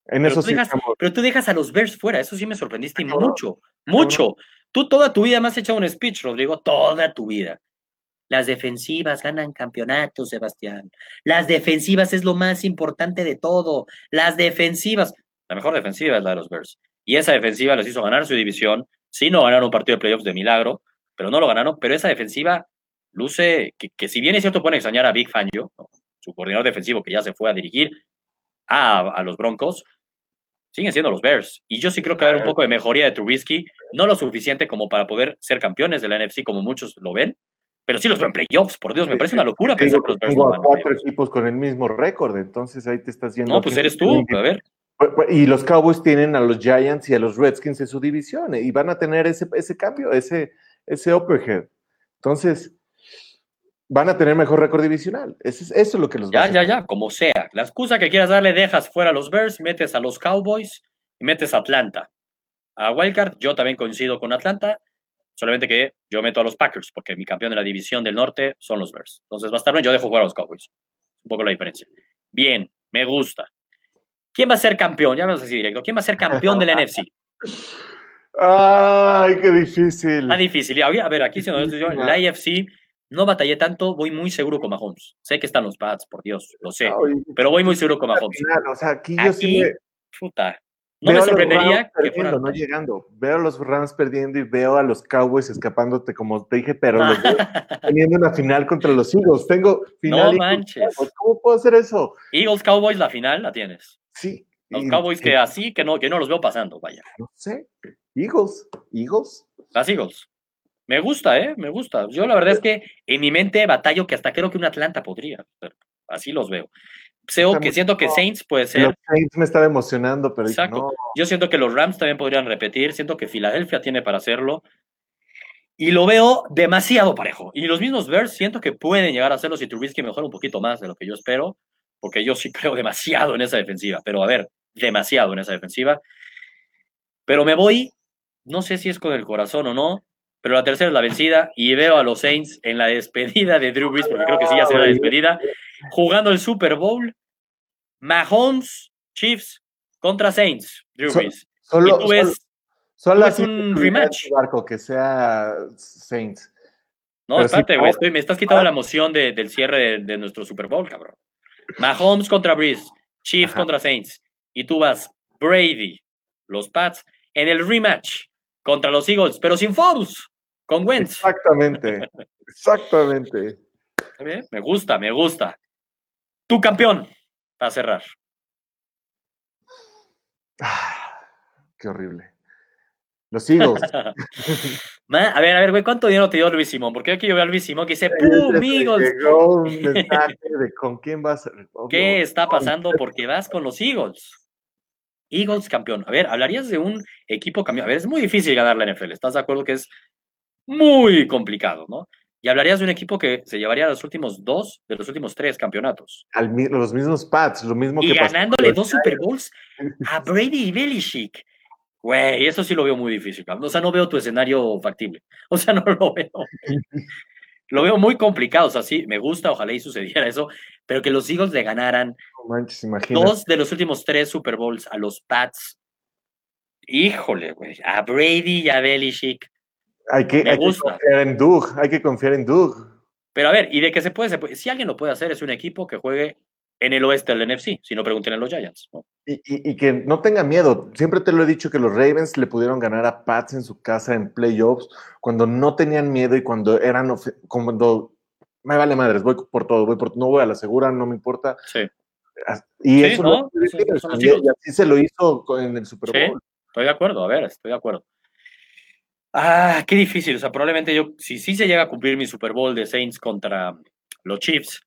En pero, eso tú dejas, pero tú dejas a los Bears fuera, eso sí me sorprendiste mucho, mucho. Tú toda tu vida me has echado un speech, Rodrigo, toda tu vida. Las defensivas ganan campeonatos, Sebastián. Las defensivas es lo más importante de todo. Las defensivas. La mejor defensiva es la de los Bears. Y esa defensiva les hizo ganar su división. Sí, no ganaron un partido de playoffs de milagro, pero no lo ganaron. Pero esa defensiva luce que, si bien es cierto pueden extrañar a Big Fangio, su coordinador defensivo que ya se fue a dirigir a, los Broncos, siguen siendo los Bears. Y yo sí creo que va a haber un poco de mejoría de Trubisky, no lo suficiente como para poder ser campeones de la NFC como muchos lo ven, pero sí los ven playoffs, por Dios, me parece una locura pensar que los. Tengo cuatro equipos con el mismo récord, entonces ahí te estás yendo. No, pues eres tú, a ver. Y los Cowboys tienen a los Giants y a los Redskins en su división y van a tener ese, ese cambio, ese, ese upperhead. Entonces, van a tener mejor récord divisional. Eso es, lo que los Ya, ya, ya, como sea. La excusa que quieras darle, dejas fuera a los Bears, metes a los Cowboys y metes a Atlanta. A Wildcard, yo también coincido con Atlanta, solamente que yo meto a los Packers, porque mi campeón de la división del norte son los Bears. Entonces estar bien, yo dejo jugar a los Cowboys. Un poco la diferencia. Bien, me gusta. ¿Quién va a ser campeón? Ya vamos a decir directo. ¿Quién va a ser campeón de la NFC? Ay, qué difícil. Está difícil. A ver, aquí si no, la AFC no batallé tanto, voy muy seguro con Mahomes. Sé que están los Pats, por Dios, lo sé, pero voy muy seguro con Mahomes. o sea, aquí yo sí no me sorprendería que fuera... no llegando. Veo a los Rams perdiendo y veo a los Cowboys escapándote, como te dije, pero los *laughs* teniendo una final contra los Eagles. Tengo final. No manches. ¿Cómo puedo hacer eso? Eagles Cowboys, la final la tienes. Sí. Los Cowboys que así, que no, que no los veo pasando, vaya. No sé. Eagles. Eagles. Las Eagles. Me gusta, ¿eh? Me gusta. Yo la verdad es que en mi mente batallo que hasta creo que un Atlanta podría. así los veo que siento que Saints puede ser. Los Saints me estaba emocionando, pero no. Yo siento que los Rams también podrían repetir. Siento que Filadelfia tiene para hacerlo. Y lo veo demasiado parejo. Y los mismos Bears siento que pueden llegar a hacerlo si Trubisky mejora un poquito más de lo que yo espero, porque yo sí *laughs* creo demasiado en esa defensiva. Pero a ver, demasiado en esa defensiva. Pero me voy, no sé si es con el corazón o no, pero la tercera es la vencida y veo a los Saints en la despedida de Drew Brees, porque creo que sí ya será la despedida, jugando el Super Bowl. Mahomes, Chiefs contra Saints, Drew Brees. Solo, y tú ves, solo, un rematch. Barco que sea Saints. No, espérate, güey, me estás quitando la emoción del cierre de, nuestro Super Bowl, cabrón. Mahomes contra Brees, Chiefs contra Saints. Y tú vas Brady, los Pats, en el rematch contra los Eagles, pero sin Foles, con Wentz. Exactamente, *laughs* exactamente. Me gusta, me gusta. Tu campeón, para cerrar. Ah, qué horrible. Los Eagles. *laughs* a ver, a ver, güey, ¿cuánto dinero te dio Luis Simón? Porque aquí yo veo a Luis Simón que dice, ¡pum, Eagles! Llegó un *laughs* mensaje de con quién vas. ¿Qué está pasando? Porque vas con los Eagles. Eagles campeón. A ver, hablarías de un equipo campeón. A ver, es muy difícil ganar la NFL. ¿Estás de acuerdo que es muy complicado, no? Y hablarías de un equipo que se llevaría los últimos dos de los últimos tres campeonatos. los mismos Pats, lo mismo y que ganándole dos Super Bowls a Brady y Belichick. Güey, eso sí lo veo muy difícil. O sea, no veo tu escenario factible. *laughs* O sea, no lo veo. *laughs* lo veo muy complicado. O sea, sí, me gusta, ojalá y sucediera eso, pero que los Eagles le ganaran dos de los últimos tres Super Bowls a los Pats. Híjole, güey, a Brady y a Belichick. Hay que, hay que confiar en Doug, hay que confiar en Doug. Pero a ver, y de que se puede, se puede, si alguien lo puede hacer, es un equipo que juegue en el oeste del NFC, si no pregunten a los Giants. Y, que no tenga miedo. Siempre te lo he dicho que los Ravens le pudieron ganar a Pats en su casa en playoffs cuando no tenían miedo y cuando eran cuando me vale madres, voy por todo, voy por no voy a la segura, no me importa. Sí. Y eso ¿no? y, así se lo hizo en el Super Bowl. estoy de acuerdo, a ver, estoy de acuerdo. Ah, qué difícil. O sea, probablemente yo, si sí se llega a cumplir mi Super Bowl de Saints contra los Chiefs.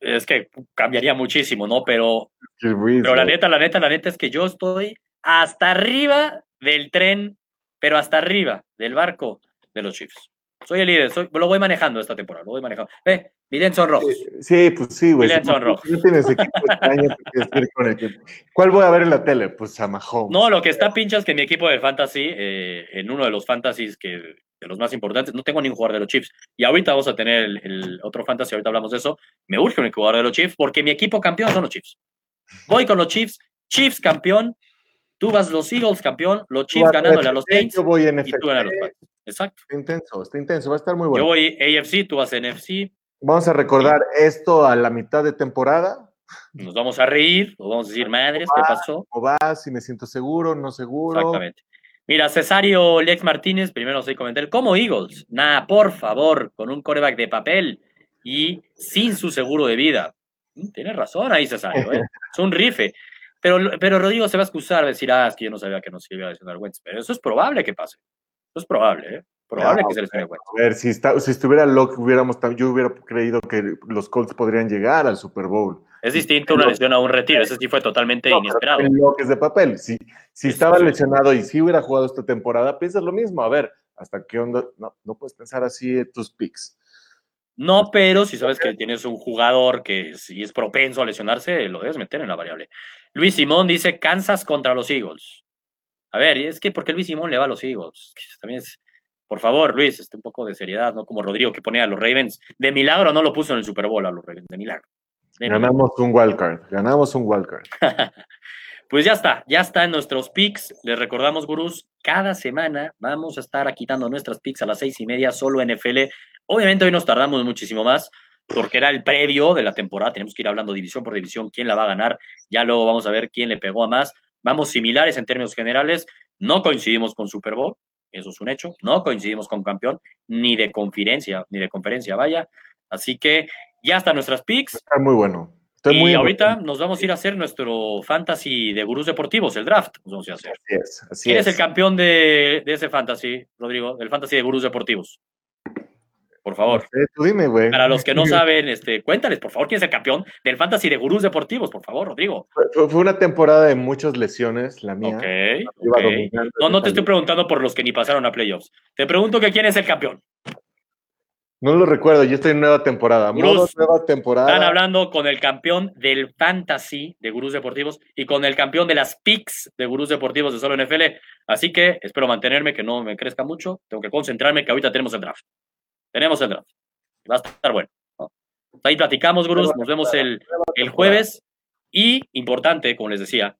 Es que cambiaría muchísimo, ¿no? Pero, pero la neta, la neta, la neta es que yo estoy hasta arriba del tren, pero hasta arriba del barco de los Chiefs. Soy el líder, soy, lo voy manejando esta temporada, lo voy manejando. Ve, mi son rojos. Sí, pues sí, güey. Mi son rojos. No tienes equipo extraño, con el ¿Cuál voy a ver en la tele? Pues a Mahomes. No, lo que está pincha es que mi equipo de fantasy, eh, en uno de los fantasies que, de los más importantes, no tengo ni un jugador de los Chiefs. Y ahorita vamos a tener el, otro fantasy, ahorita hablamos de eso. Me urge un jugador de los Chiefs porque mi equipo campeón son los Chiefs. Voy con los Chiefs, Chiefs campeón, Tú vas los Eagles campeón, los Chiefs ganándole a los Saints. Yo voy en y tú ganas los Exacto. Está intenso, está intenso, va a estar muy bueno. Yo voy AFC, tú vas NFC. Vamos a recordar esto a la mitad de temporada. Nos vamos a reír, nos vamos a decir, madres, ¿qué pasó? ¿Cómo va? Si me siento seguro, no seguro. Exactamente. Mira, Cesario Lex Martínez, primero sé comentar, como Eagles, nada, por favor, con un coreback de papel y sin su seguro de vida. Mm, tienes razón ahí, Cesario, ¿eh? *laughs* es un rife. Pero, pero Rodrigo se va a excusar, decir, ah, es que yo no sabía que nos iba a lesionar Wentz. Pero eso es probable que pase. Eso es probable, ¿eh? Probable que se lesione Wentz. A ver, si, está, si estuviera Locke, hubiéramos, yo hubiera creído que los Colts podrían llegar al Super Bowl. Es distinto una lesión a un retiro. Ese sí fue totalmente inesperado. Locke es de papel. Si, si estaba lesionado y si hubiera jugado esta temporada, piensas lo mismo. A ver, ¿hasta qué onda? No, no puedes pensar así de tus picks. No, pero si sabes que tienes un jugador que si es propenso a lesionarse, lo debes meter en la variable. Luis Simón dice Kansas contra los Eagles. A ver, es que ¿por qué Luis Simón le va a los Eagles? También es, por favor, Luis, este un poco de seriedad, ¿no? Como Rodrigo que ponía a los Ravens. De milagro no lo puso en el Super Bowl a los Ravens, de milagro. ganamos un wildcard, ganamos un wildcard. *laughs* Pues ya está, ya está en nuestros picks. Les recordamos, gurús, cada semana vamos a estar quitando nuestras picks a las seis y media, solo NFL. Obviamente hoy nos tardamos muchísimo más porque era el previo de la temporada. Tenemos que ir hablando división por división, quién la va a ganar. Ya luego vamos a ver quién le pegó a más. Vamos similares en términos generales. No coincidimos con Super Bowl, eso es un hecho. No coincidimos con campeón, ni de conferencia, ni de conferencia, vaya. Así que ya están nuestras picks. Está muy bueno y ahorita nos vamos a ir a hacer nuestro fantasy de gurús deportivos, el draft. vamos a hacer. Así es, así ¿Quién es. el campeón de, ese fantasy, Rodrigo? Del fantasy de gurús deportivos. Por favor. tú dime, güey. Para los *laughs* que no saben, este, cuéntales, por favor, quién es el campeón del fantasy de gurús deportivos, por favor, Rodrigo. Fue, una temporada de muchas lesiones, la mía. No, no te estoy preguntando por los que ni pasaron a playoffs. Te pregunto que quién es el campeón. No lo recuerdo, yo estoy en nueva temporada. nueva temporada. Están hablando con el campeón del Fantasy de Gurús Deportivos y con el campeón de las Picks de Gurús Deportivos de Solo NFL. Así que espero mantenerme, que no me crezca mucho. Tengo que concentrarme, que ahorita tenemos el draft. Tenemos el draft. Va a estar bueno. Ahí platicamos, Gurús. Nos vemos el, el jueves. Y importante, como les decía,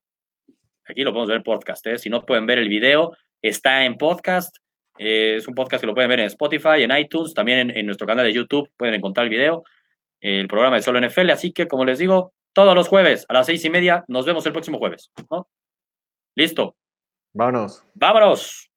aquí lo podemos ver en podcast. ¿eh? Si no pueden ver el video, está en podcast eh, es un podcast que lo pueden ver en Spotify, en iTunes, también en, nuestro canal de YouTube pueden encontrar el video, el programa de Solo NFL. Así que, como les digo, todos los jueves a las seis y media, nos vemos el próximo jueves. ¿no? Listo. Vámonos. Vámonos.